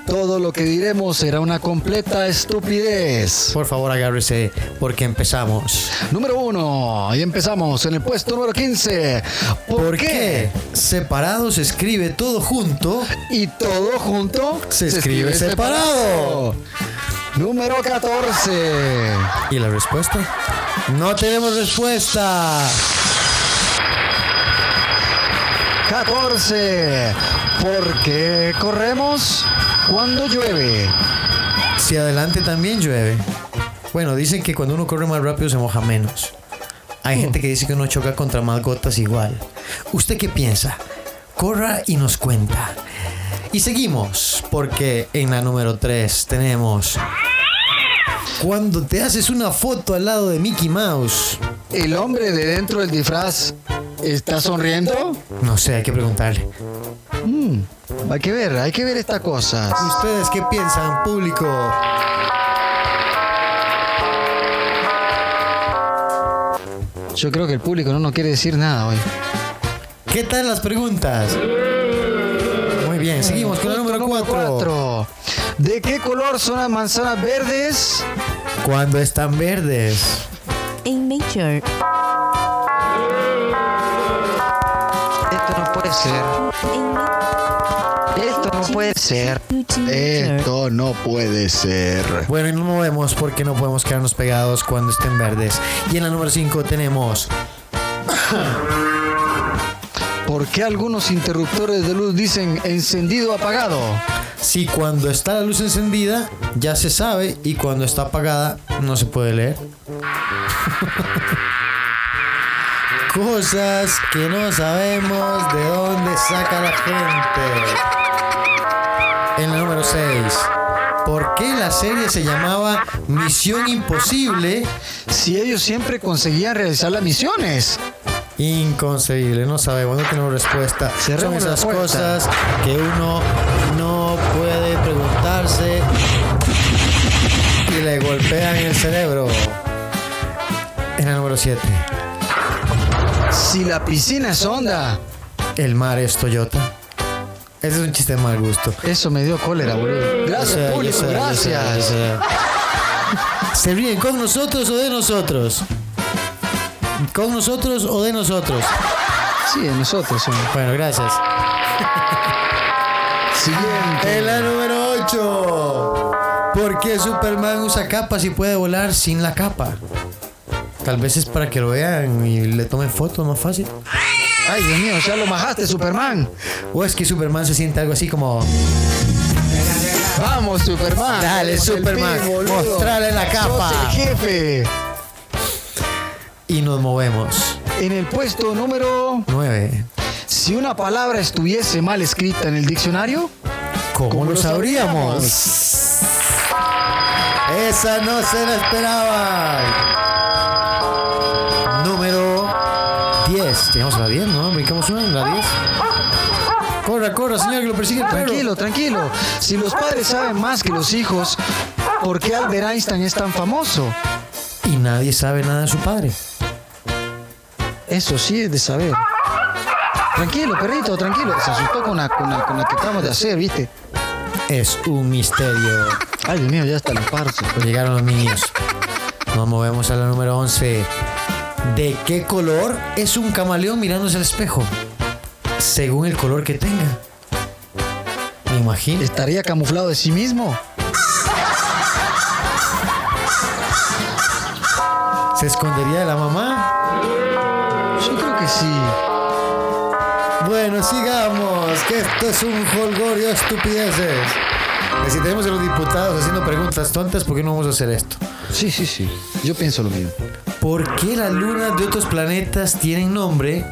Todo lo que diremos será una completa estupidez. Por favor, agárrese porque empezamos. Número uno, y empezamos en el puesto número 15. ¿Por, ¿Por qué? Separado se escribe todo junto. Y todo junto Se escribe separado. Número 14. ¿Y la respuesta? No tenemos respuesta. 14. ¿Por qué corremos cuando llueve? Si adelante también llueve. Bueno, dicen que cuando uno corre más rápido se moja menos. Hay gente que dice que uno choca contra más gotas igual. ¿Usted qué piensa? Corra y nos cuenta. Y seguimos, porque en la número 3 tenemos... Cuando te haces una foto al lado de Mickey Mouse. ¿El hombre de dentro del disfraz está sonriendo? No sé, hay que preguntarle. Mm, hay que ver, hay que ver estas cosas. ¿Ustedes qué piensan, público? Yo creo que el público no nos quiere decir nada hoy. ¿Qué tal las preguntas? Muy bien, seguimos con la número 4. Cuatro. ¿De qué color son las manzanas verdes? Cuando están verdes. In nature, puede ser. Esto no puede ser. Esto no puede ser. Bueno, y nos movemos porque no podemos quedarnos pegados cuando estén verdes. Y en la número 5 tenemos. ¿Por qué algunos interruptores de luz dicen encendido apagado? si cuando está la luz encendida ya se sabe y cuando está apagada no se puede leer? Cosas que no sabemos de dónde saca la gente. En la número 6. ¿Por qué la serie se llamaba Misión Imposible? Si ellos siempre conseguían realizar las misiones. Inconcebible, no sabemos, no tenemos respuesta. Son Cerremos la esas cosas que uno no puede preguntarse y le golpean el cerebro. En el número 7. Si la piscina es honda. El mar es Toyota. Ese es un chiste de mal gusto. Eso me dio cólera, boludo. Gracias, Yo sé, público, sé, yo sé, gracias. yo sé. ¿Se ríen con nosotros o de nosotros? ¿Con nosotros o de nosotros? Sí, de nosotros. Bueno, gracias. Siguiente. En la número 8. ¿Por qué Superman usa capa si puede volar sin la capa? Tal vez es para que lo vean y le tomen fotos más fácil. Ay, Dios mío, ya lo majaste, Superman. O es que Superman se siente algo así como. Vamos, Superman. Dale, Superman, pi, boludo. mostrale la capa. Sos el jefe. Y nos movemos. En el puesto número 9. Si una palabra estuviese mal escrita en el diccionario, ¿Cómo, ¿Cómo lo lo sabríamos? Esa no se la esperaban. Señor, que lo persigue el tranquilo, tranquilo. Si los padres saben más que los hijos, ¿por qué Albert Einstein es tan famoso? Y nadie sabe nada de su padre. Eso sí es de saber. Tranquilo, perrito, tranquilo. Se asustó con la, con la, con la que acabamos de hacer, ¿viste? Es un misterio. Ay, Dios mío, ya está la parche. Llegaron los niños. Nos movemos a la número 11. ¿De qué color es un camaleón mirándose al espejo? Según el color que tenga. Me imagino. ¿Estaría camuflado de sí mismo? ¿Se escondería de la mamá? Yo creo que sí. Bueno, sigamos, que esto es un holgorio de estupideces. Si tenemos a los diputados haciendo preguntas tontas, ¿por qué no vamos a hacer esto? Sí, sí, sí. Yo pienso lo mismo. ¿Por qué las lunas de otros planetas tienen nombre,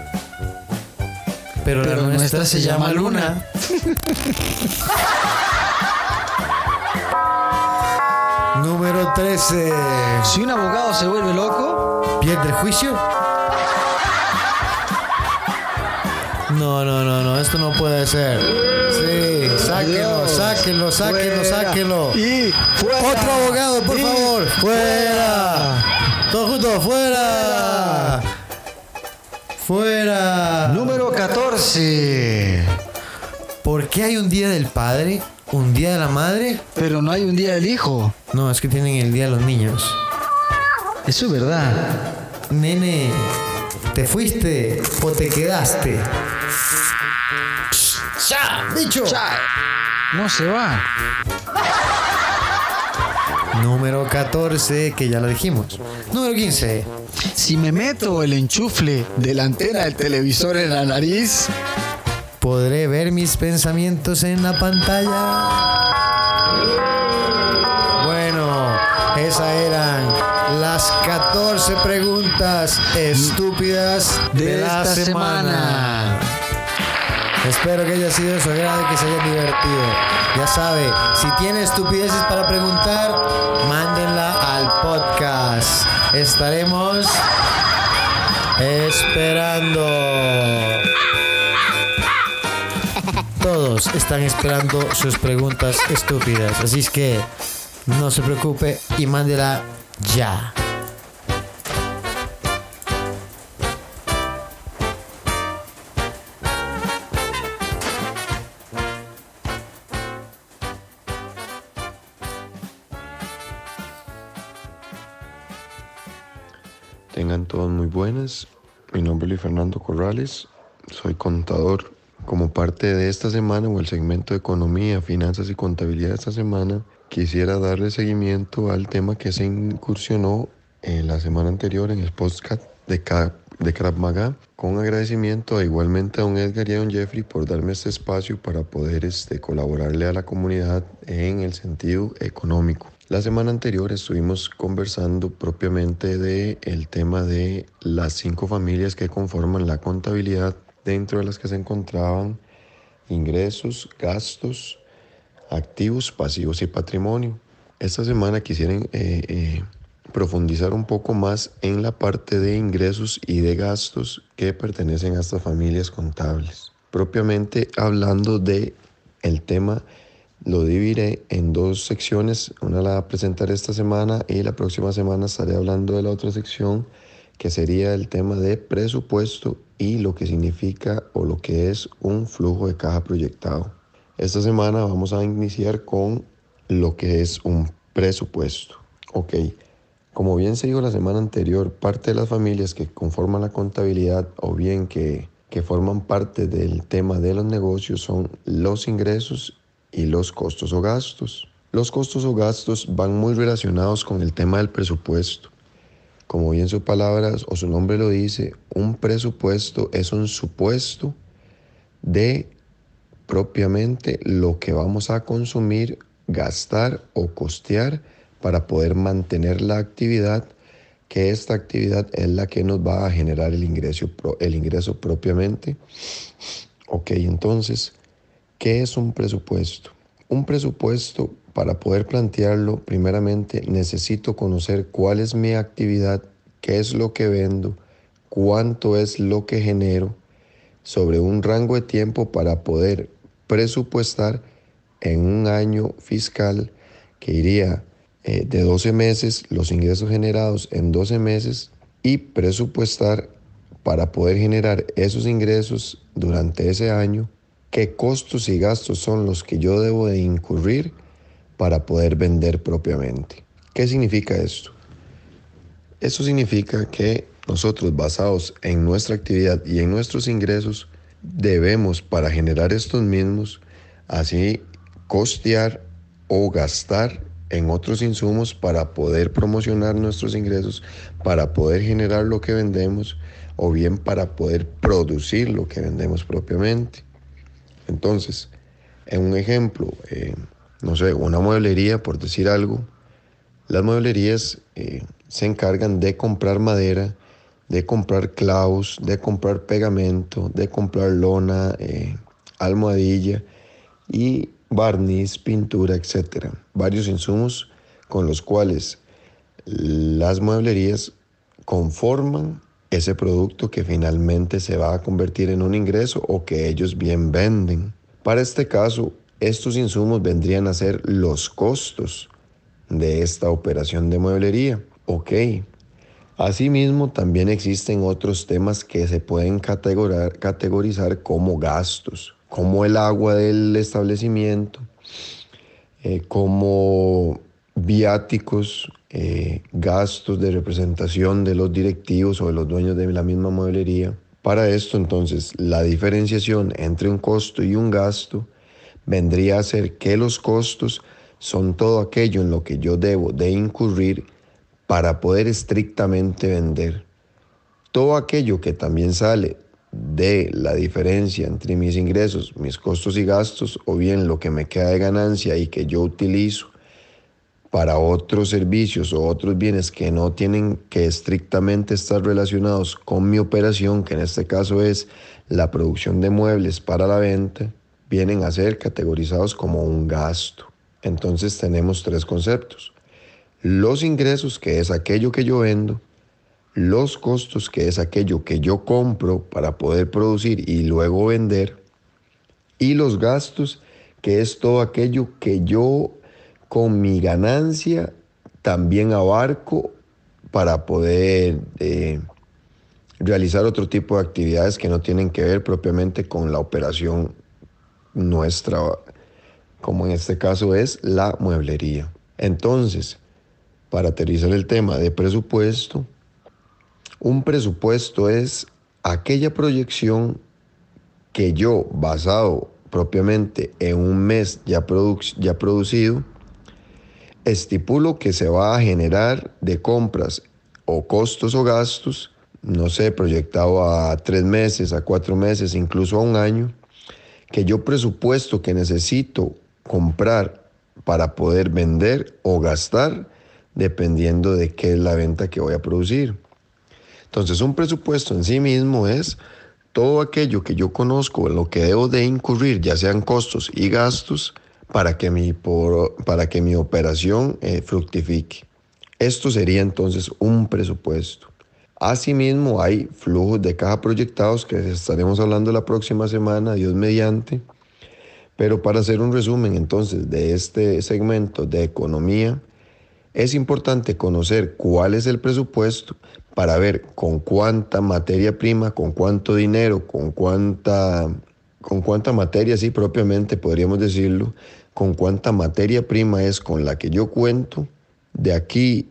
pero, la Pero nuestra, nuestra se, llama Luna? Número 13. Si un abogado se vuelve loco, ¿Pierde el juicio? No, no, no, no, esto no puede ser. Sí, sáquenlo, Dios, sáquenlo, sáquenlo, fuera. sáquenlo. Y fuera. Otro abogado, por Y favor. Fuera. Todos juntos, fuera. Fuera. número 14. ¿Por qué hay un día del padre, un día de la madre? Pero no hay un día del hijo. No, es que tienen el día de los niños. Eso es verdad. Nene, ¿te fuiste o te quedaste? ¡Ya! ¡Dicho! Ya, no se va. Número 14, que ya lo dijimos. Número 15. Si me meto el enchufle de la antena del televisor en la nariz, ¿Podré ver mis pensamientos en la pantalla? Bueno, esas eran las 14 preguntas estúpidas de, De la esta semana. semana. Espero que haya sido su agrado y que se hayan divertido. Ya sabe, si tiene estupideces para preguntar, mándenla al podcast. Estaremos esperando. Todos están esperando sus preguntas estúpidas. Así es que no se preocupe y mándela ya. Tengan todos muy buenas. Mi nombre es Fernando Corrales. Soy contador. Como parte de esta semana o el segmento de economía, finanzas y contabilidad de esta semana, quisiera darle seguimiento al tema que se incursionó en la semana anterior en el podcast de de Krav Maga. Con agradecimiento igualmente a don Edgar y a don Jeffrey por darme este espacio para poder este, colaborarle a la comunidad en el sentido económico. La semana anterior estuvimos conversando propiamente de el tema de las cinco familias que conforman la contabilidad, dentro de las que se encontraban ingresos, gastos, activos, pasivos y patrimonio. Esta semana quisiera eh, eh, profundizar un poco más en la parte de ingresos y de gastos que pertenecen a estas familias contables. Propiamente hablando de el tema lo dividiré en dos secciones. Una la presentaré esta semana y la próxima semana estaré hablando de la otra sección que sería el tema de presupuesto y lo que significa o lo que es un flujo de caja proyectado. Esta semana vamos a iniciar con lo que es un presupuesto. Ok, como bien se dijo la semana anterior, parte de las familias que conforman la contabilidad o bien que, que forman parte del tema de los negocios son los ingresos y los costos o gastos. Los costos o gastos van muy relacionados con el tema del presupuesto. Como bien sus palabras o su nombre lo dice, un presupuesto es un supuesto de propiamente lo que vamos a consumir, gastar o costear para poder mantener la actividad, que esta actividad es la que nos va a generar el ingreso, el ingreso propiamente. Ok, entonces, ¿qué es un presupuesto? Un presupuesto, para poder plantearlo, primeramente necesito conocer cuál es mi actividad, qué es lo que vendo, cuánto es lo que genero, sobre un rango de tiempo para poder presupuestar en un año fiscal que iría eh, de 12 meses, los ingresos generados en 12 meses y presupuestar para poder generar esos ingresos durante ese año, qué costos y gastos son los que yo debo de incurrir para poder vender propiamente. ¿Qué significa esto? Eso significa que nosotros basados en nuestra actividad y en nuestros ingresos debemos para generar estos mismos así costear o gastar en otros insumos para poder promocionar nuestros ingresos, para poder generar lo que vendemos o bien para poder producir lo que vendemos propiamente. Entonces, en un ejemplo, eh, no sé, una mueblería, por decir algo, las mueblerías eh, se encargan de comprar madera, de comprar clavos, de comprar pegamento, de comprar lona, eh, almohadilla y barniz, pintura, etc. Varios insumos con los cuales las mueblerías conforman ese producto que finalmente se va a convertir en un ingreso o que ellos bien venden. Para este caso, estos insumos vendrían a ser los costos de esta operación de mueblería. Ok, Asimismo, también existen otros temas que se pueden categorizar como gastos, como el agua del establecimiento, eh, como viáticos, eh, gastos de representación de los directivos o de los dueños de la misma mueblería. Para esto, entonces, la diferenciación entre un costo y un gasto vendría a ser que los costos son todo aquello en lo que yo debo de incurrir para poder estrictamente vender. Todo aquello que también sale de la diferencia entre mis ingresos, mis costos y gastos, o bien lo que me queda de ganancia y que yo utilizo para otros servicios o otros bienes que no tienen que estrictamente estar relacionados con mi operación, que en este caso es la producción de muebles para la venta, vienen a ser categorizados como un gasto. Entonces tenemos tres conceptos los ingresos, que es aquello que yo vendo, los costos, que es aquello que yo compro para poder producir y luego vender, y los gastos, que es todo aquello que yo con mi ganancia también abarco para poder eh, realizar otro tipo de actividades que no tienen que ver propiamente con la operación nuestra, como en este caso es la mueblería. Entonces, para aterrizar el tema de presupuesto, un presupuesto es aquella proyección que yo, basado propiamente en un mes ya, ya producido, estipulo que se va a generar de compras o costos o gastos no sé, proyectado a tres meses, a cuatro meses, incluso a un año, que yo presupuesto que necesito comprar para poder vender o gastar, dependiendo de qué es la venta que voy a producir. Entonces, un presupuesto en sí mismo es todo aquello que yo conozco, lo que debo de incurrir, ya sean costos y gastos, para que mi, para que mi operación eh, fructifique. Esto sería entonces un presupuesto. Asimismo, hay flujos de caja proyectados que estaremos hablando la próxima semana, Dios mediante. Pero para hacer un resumen entonces de este segmento de economía, es importante conocer cuál es el presupuesto para ver con cuánta materia prima, con cuánto dinero, con cuánta, con cuánta materia, sí, propiamente podríamos decirlo, con cuánta materia prima es con la que yo cuento de aquí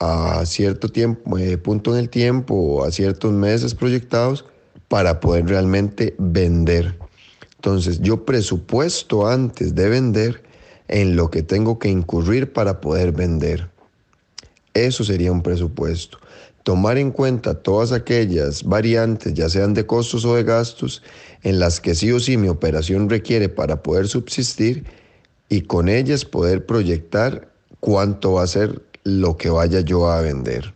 a cierto tiempo, eh, punto en el tiempo, a ciertos meses proyectados, para poder realmente vender. Entonces, yo presupuesto antes de vender en lo que tengo que incurrir para poder vender. Eso sería un presupuesto. Tomar en cuenta todas aquellas variantes, ya sean de costos o de gastos, en las que sí o sí mi operación requiere para poder subsistir y con ellas poder proyectar cuánto va a ser lo que vaya yo a vender.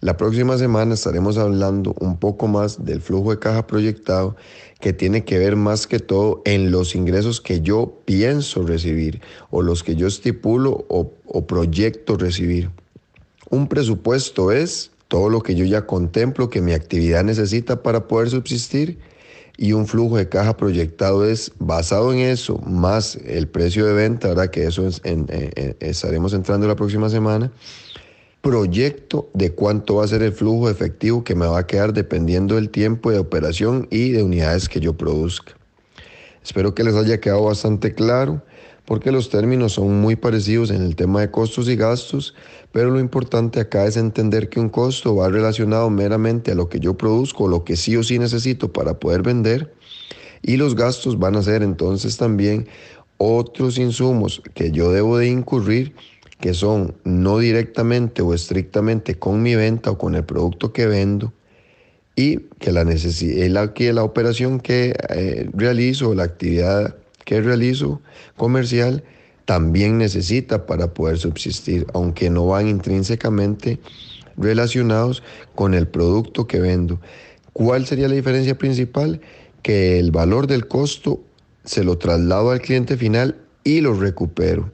La próxima semana estaremos hablando un poco más del flujo de caja proyectado que tiene que ver más que todo en los ingresos que yo pienso recibir o los que yo estipulo o, o proyecto recibir. Un presupuesto es todo lo que yo ya contemplo que mi actividad necesita para poder subsistir y un flujo de caja proyectado es basado en eso, más el precio de venta, ¿verdad? que eso es en, estaremos entrando la próxima semana, proyecto de cuánto va a ser el flujo efectivo que me va a quedar dependiendo del tiempo de operación y de unidades que yo produzca. Espero que les haya quedado bastante claro porque los términos son muy parecidos en el tema de costos y gastos, pero lo importante acá es entender que un costo va relacionado meramente a lo que yo produzco, lo que sí o sí necesito para poder vender, y los gastos van a ser entonces también otros insumos que yo debo de incurrir que son no directamente o estrictamente con mi venta o con el producto que vendo y que la, la, que la operación que eh, realizo, la actividad que realizo comercial también necesita para poder subsistir, aunque no van intrínsecamente relacionados con el producto que vendo. ¿Cuál sería la diferencia principal? Que el valor del costo se lo traslado al cliente final y lo recupero.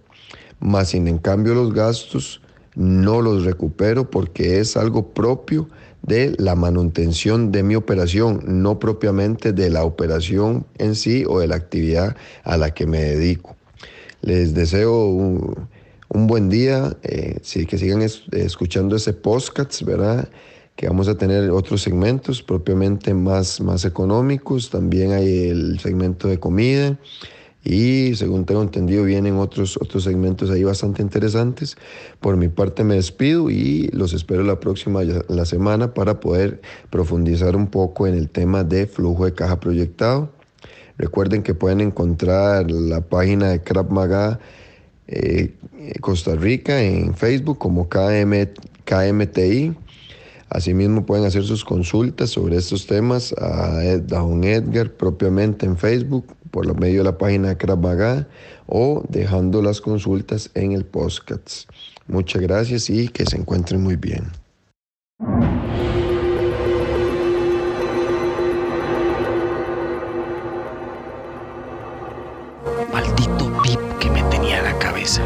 Más sin en cambio los gastos no los recupero porque es algo propio de la manutención de mi operación, no propiamente de la operación en sí o de la actividad a la que me dedico. Les deseo un, buen día, eh, sí, que sigan escuchando ese podcast, ¿verdad? Que vamos a tener otros segmentos propiamente más, más económicos, también hay el segmento de comida y según tengo entendido vienen otros, otros segmentos ahí bastante interesantes. Por mi parte me despido y los espero la próxima la semana para poder profundizar un poco en el tema de flujo de caja proyectado. Recuerden que pueden encontrar la página de Crab Maga eh, Costa Rica en Facebook como KM, KMTI. Asimismo pueden hacer sus consultas sobre estos temas a don Edgar propiamente en Facebook por lo medio de la página Krav o dejando las consultas en el podcast. Muchas gracias y que se encuentren muy bien. Maldito Pip que me tenía en la cabeza.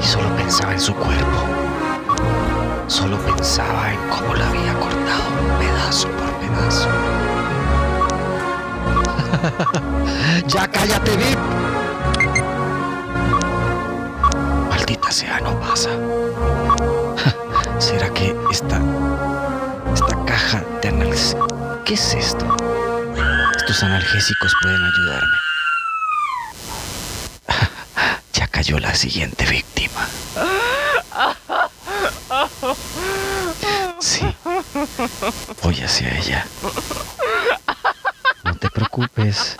Y solo pensaba en su cuerpo. Solo pensaba en cómo la había cortado pedazo por pedazo. ya cállate, Vip. Maldita sea, no pasa. ¿Será que esta. esta caja de analgésicos. ¿Qué es esto? Estos analgésicos pueden ayudarme. ya cayó la siguiente víctima. Sí. Voy hacia ella. No te preocupes.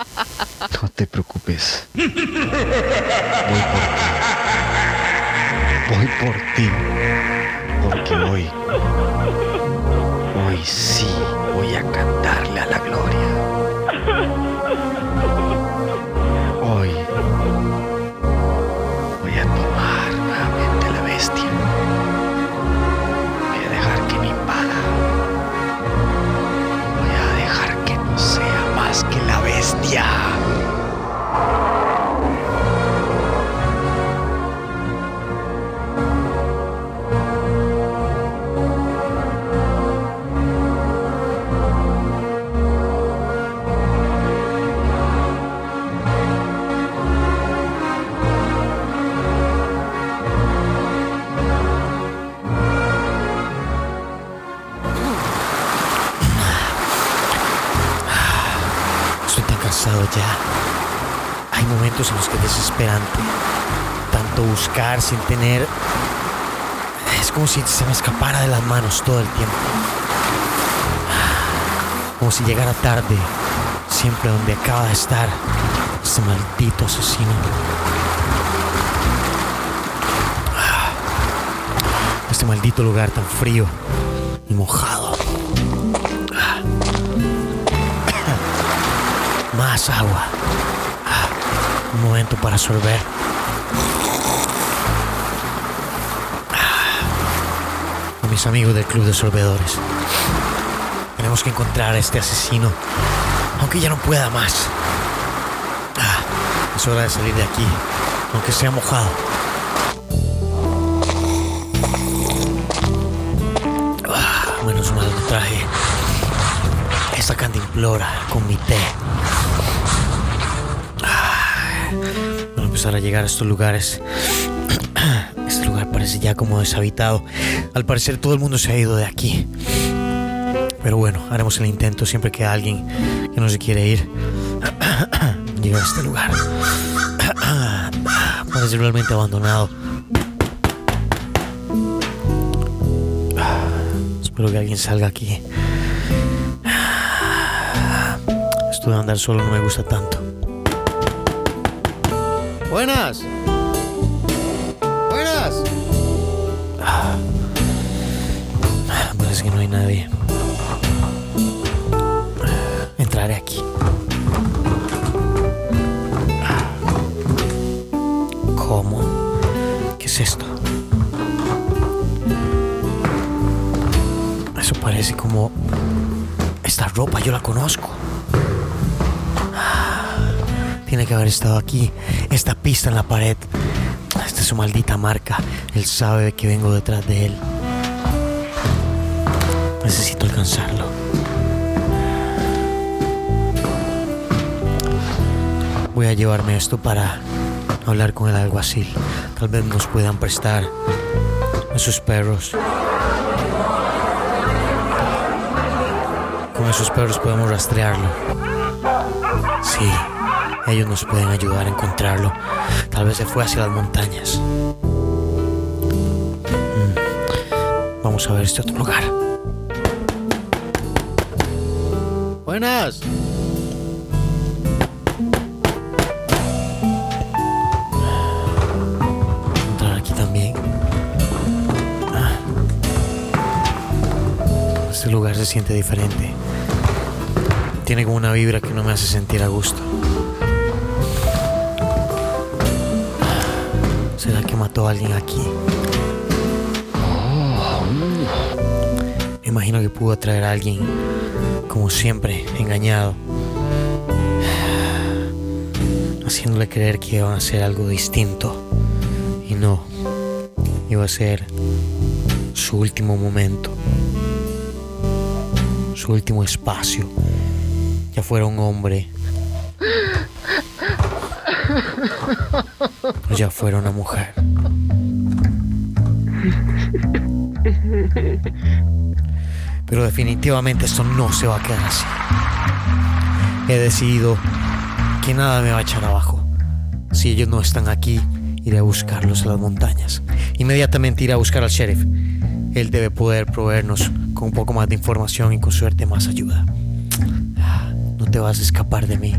No te preocupes. Voy por ti. Voy por ti. Porque hoy. Hoy sí voy a cantarle a la gloria. Momentos en los que es desesperante. Tanto buscar sin tener... Es como si se me escapara de las manos todo el tiempo. Como si llegara tarde, siempre donde acaba de estar ese maldito asesino. Este maldito lugar tan frío y mojado. Más agua. Un momento para sorber. A mis amigos del club de sorbedores. Tenemos que encontrar a este asesino, aunque ya no pueda más. Ah, es hora de salir de aquí, aunque sea mojado. Ah, menos mal que traje esta cantimplora con mi té. Empezar a llegar a estos lugares. Este lugar parece ya como deshabitado. Al parecer todo el mundo se ha ido de aquí. Pero bueno, haremos el intento siempre que alguien que no se quiere ir llegue a este lugar. Parece realmente abandonado. Espero que alguien salga aquí. Esto de andar solo no me gusta tanto. Buenas. Buenas. Parece que no hay nadie. Entraré aquí. ¿Cómo? ¿Qué es esto? Eso parece como... Esta ropa yo la conozco. Tiene que haber estado aquí. Esta pista en la pared. Esta es su maldita marca. Él sabe que vengo detrás de él. Necesito alcanzarlo. Voy a llevarme esto para hablar con el alguacil. Tal vez nos puedan prestar a sus perros. Con esos perros podemos rastrearlo. Sí, ellos nos pueden ayudar a encontrarlo. Tal vez se fue hacia las montañas. Mm, Vamos a ver este otro lugar. Buenas. Entrar aquí también. Ah. Este lugar se siente diferente. Tiene como una vibra que no me hace sentir a gusto. Mató a alguien aquí? Me imagino que pudo atraer a alguien, como siempre, engañado. Haciéndole creer que iban a hacer algo distinto. Y no, iba a ser su último momento. Su último espacio. Ya fuera un hombre. O ya fuera una mujer. Pero definitivamente esto no se va a quedar así. He decidido que nada me va a echar abajo. Si ellos no están aquí, iré a buscarlos a las montañas. Inmediatamente iré a buscar al sheriff. Él debe poder proveernos con un poco más de información y con suerte más ayuda. No te vas a escapar de mí.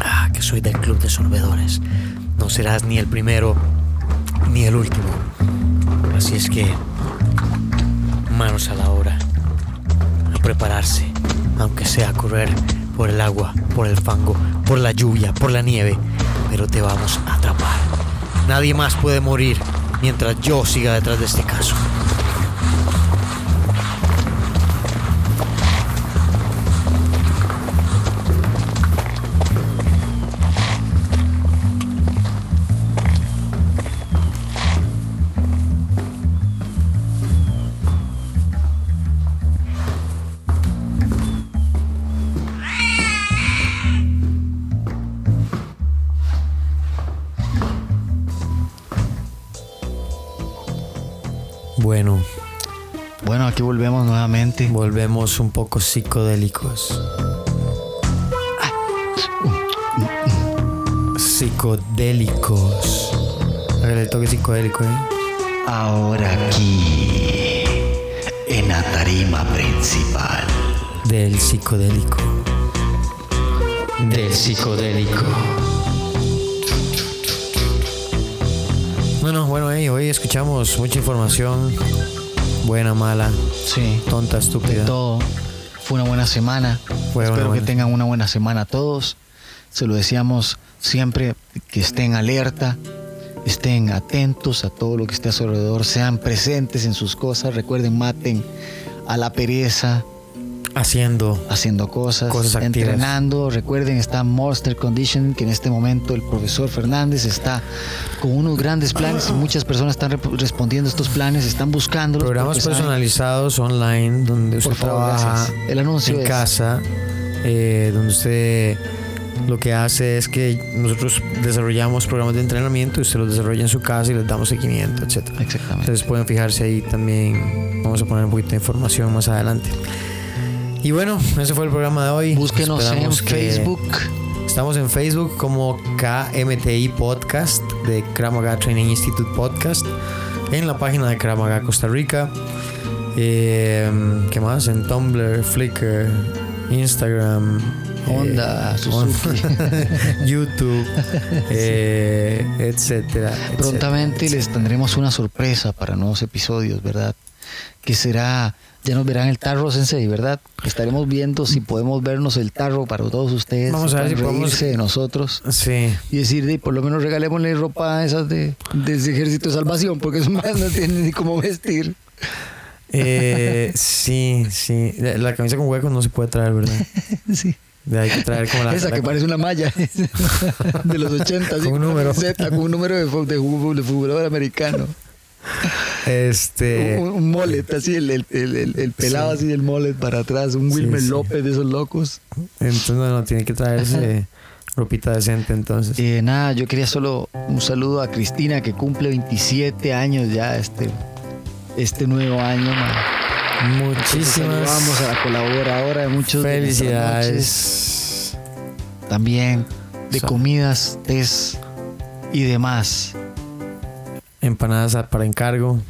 Ah, que soy del club de sorbedores. No serás ni el primero ni el último. Así es que manos a la obra. A prepararse, aunque sea a correr por el agua, por el fango, por la lluvia, por la nieve, pero te vamos a atrapar. Nadie más puede morir mientras yo siga detrás de este caso. Volvemos un poco psicodélicos. Psicodélicos. Hágale el toque psicodélico, ¿eh? Ahora aquí, en la tarima principal. Del psicodélico. Del psicodélico. Bueno, bueno, hey, hoy escuchamos mucha información. Buena, mala, Sí, tonta, de estúpida. todo. Fue una buena semana. Fue Espero buena. que tengan una buena semana todos. Se lo decíamos siempre, que estén alerta, estén atentos a todo lo que esté a su alrededor, sean presentes en sus cosas. Recuerden, maten a la pereza, Haciendo. haciendo cosas, entrenando. Recuerden, está Monster Conditioning, que en este momento el profesor Fernández está con unos grandes planes y muchas personas están respondiendo a estos planes, están buscando Programas personalizados online donde usted favor, trabaja gracias. El anuncio en es- casa, eh, donde usted lo que hace es que nosotros desarrollamos programas de entrenamiento y usted los desarrolla en su casa y les damos seguimiento, etc. Exactamente. Entonces pueden fijarse ahí también. Vamos a poner un poquito de información más adelante. Y bueno, ese fue el programa de hoy. Búsquenos en Esperamos Facebook. Estamos en Facebook como KMTI Podcast de Kramaga Training Institute Podcast. En la página de Kramaga Costa Rica. Eh, ¿Qué más? En Tumblr, Flickr, Instagram. Honda, eh, Suzuki. YouTube, eh, etcétera. etcétera, Prontamente les tendremos una sorpresa para nuevos episodios, ¿verdad? Que será, ya nos verán el tarro Sensei, ¿verdad? Estaremos viendo si podemos vernos el tarro para todos ustedes. Vamos a ver si podemos- de nosotros Sí. y decir, "Di, por lo menos regalémosle ropa a esas de, de ese ejército de salvación, porque esos más no tienen ni cómo vestir. Eh, sí, sí. La, la camisa con huecos no se puede traer, ¿verdad? Sí. Hay que traer como la. Esa la- que parece una malla de los 80, así, Con un número. camiseta, con un número de, de, de futbolador americano. Este. Un, un mullet, así, el, el, el, el- el pelado así del mullet para atrás, un Wilmer sí. López de esos locos. Entonces, no, no, tiene que traerse ropita decente entonces. Eh, nada, yo quería solo un saludo a Cristina que cumple 27 años ya este, este nuevo año. man. Muchísimas Vamos a la colaboradora de muchos de felicidades. También de comidas, tés y demás. Empanadas para encargo.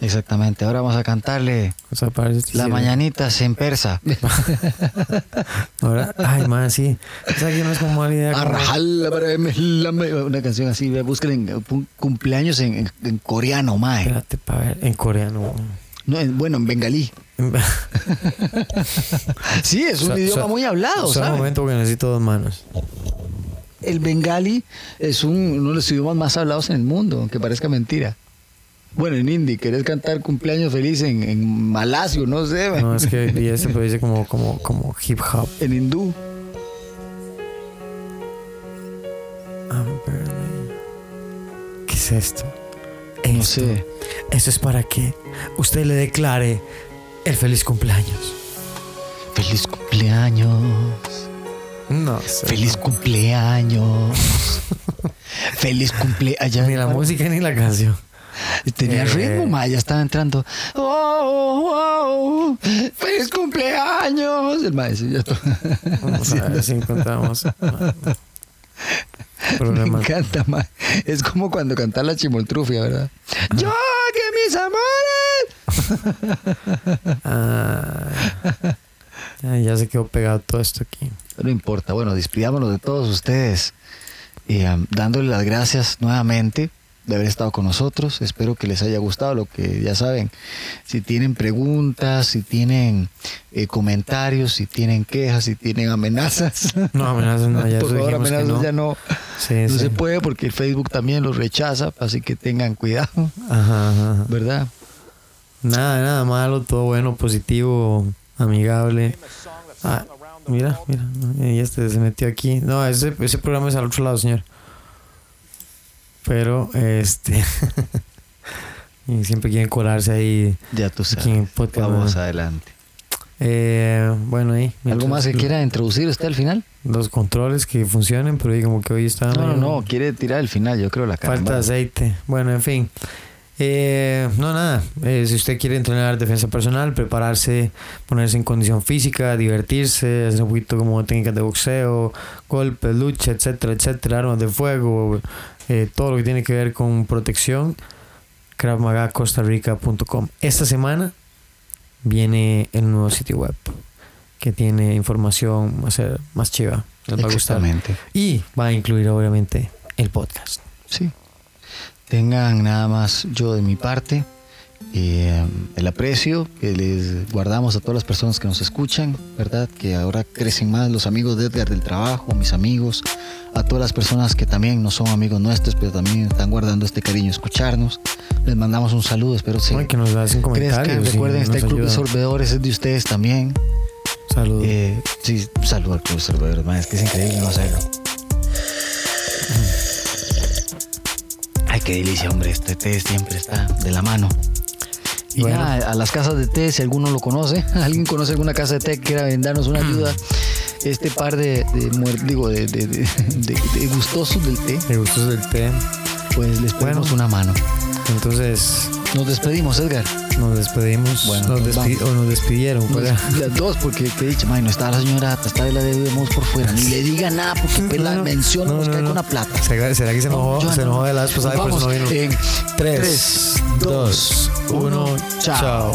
Exactamente. Ahora vamos a cantarle O sea, las mañanitas en persa. Ahora, ay, man, sí. O sea, que no es como mala idea. como- Una canción así, busquen cumpleaños en, en- en coreano, mae. Espérate, para ver. En coreano. No, en- bueno, en bengalí. Sí, es un So- idioma so- muy hablado, Solo un ¿sabes? momento porque necesito dos manos. El bengali es un- uno de los idiomas más hablados en el mundo, aunque parezca mentira. Bueno, en hindi, querés cantar cumpleaños feliz en, en malasio, no sé, No, es que este, pero dice como, como, como hip hop. en hindú. Ah. ¿Qué es esto? No Esto- sé. Esto es para que usted le declare el feliz cumpleaños. Feliz cumpleaños. No sé. Feliz cumpleaños. Feliz cumpleaños. Ni la música ni la canción. Tenía Eh. ritmo, ma, ya estaba entrando. Oh, oh, oh, ¡Feliz cumpleaños! El maestro ya. Vamos a ver si encontramos. Me encanta, ma. Es como cuando cantas la chimoltrufia, ¿verdad? ¡Yo que mis amores! Ah, ya, ya se quedó pegado todo esto aquí. No importa, bueno, despidámonos de todos ustedes. Y um, dándole las gracias nuevamente de haber estado con nosotros. Espero que les haya gustado lo que ya saben. Si tienen preguntas, si tienen eh, comentarios, si tienen quejas, si tienen amenazas. No, amenazas no, ya Por favor, amenazas no. ya no, Sí, no sí. se puede porque el Facebook también los rechaza, así que tengan cuidado, ajá, ajá. ¿verdad? Nada, nada malo, todo bueno, positivo, amigable. Ah, mira, mira, y este se metió aquí. No, ese, ese programa es al otro lado, señor. Pero, este. y siempre quieren colarse ahí. Ya tú Aquí en sabes. podcast, Vamos ¿no? adelante. Eh, bueno, ahí. ¿Algo más que quiera introducir usted al final? Los controles que funcionen, pero ahí como que hoy está. No, no, no, quiere tirar el final, yo creo la Falta caramba. aceite. Bueno, en fin. Eh, no, nada. Eh, si usted quiere entrenar defensa personal, prepararse, ponerse en condición física, divertirse, hacer un poquito como técnicas de boxeo, golpes, lucha, etcétera, etcétera, armas de fuego, eh, todo lo que tiene que ver con protección, KravMagaCostaRica.com. Esta semana viene el nuevo sitio web que tiene información más, más chiva. Les va a gustar. Y va a incluir obviamente el podcast. Sí. Tengan nada más yo de mi parte eh, el aprecio que les guardamos a todas las personas que nos escuchan, ¿verdad? Que ahora crecen más los amigos de Edgar del trabajo, mis amigos, a todas las personas que también no son amigos nuestros, pero también están guardando este cariño, escucharnos. Les mandamos un saludo, espero que Ay, que nos hacen comentarios. Recuerden, este club de sorbedores es de ustedes también. Saludos. Eh, sí, saludo al club de sorbedores, man, es que es increíble no hacerlo. Qué delicia, hombre. Este té siempre está de la mano. Y Bueno. ya, a las casas de té, si alguno lo conoce, alguien conoce alguna casa de té que quiera darnos una ayuda, este par de, de digo, de, de- de- de- de gustosos del té, Me gustó del té. pues les pedimos Bueno. una mano. Entonces Nos despedimos, Edgar. nos despedimos. Bueno, nos pues despi- o nos despidieron. Nos- ¿verdad? las dos, porque te he dicho, "May, no está la señora, está de la debemos por fuera. Ni le diga nada, porque pela No, menciona, no, nos no, cae no. con la plata. ¿Será, será que se enojó? se no. enojó de la eso Vamos no vino. en 3, tres, 2, 1, uno, chao.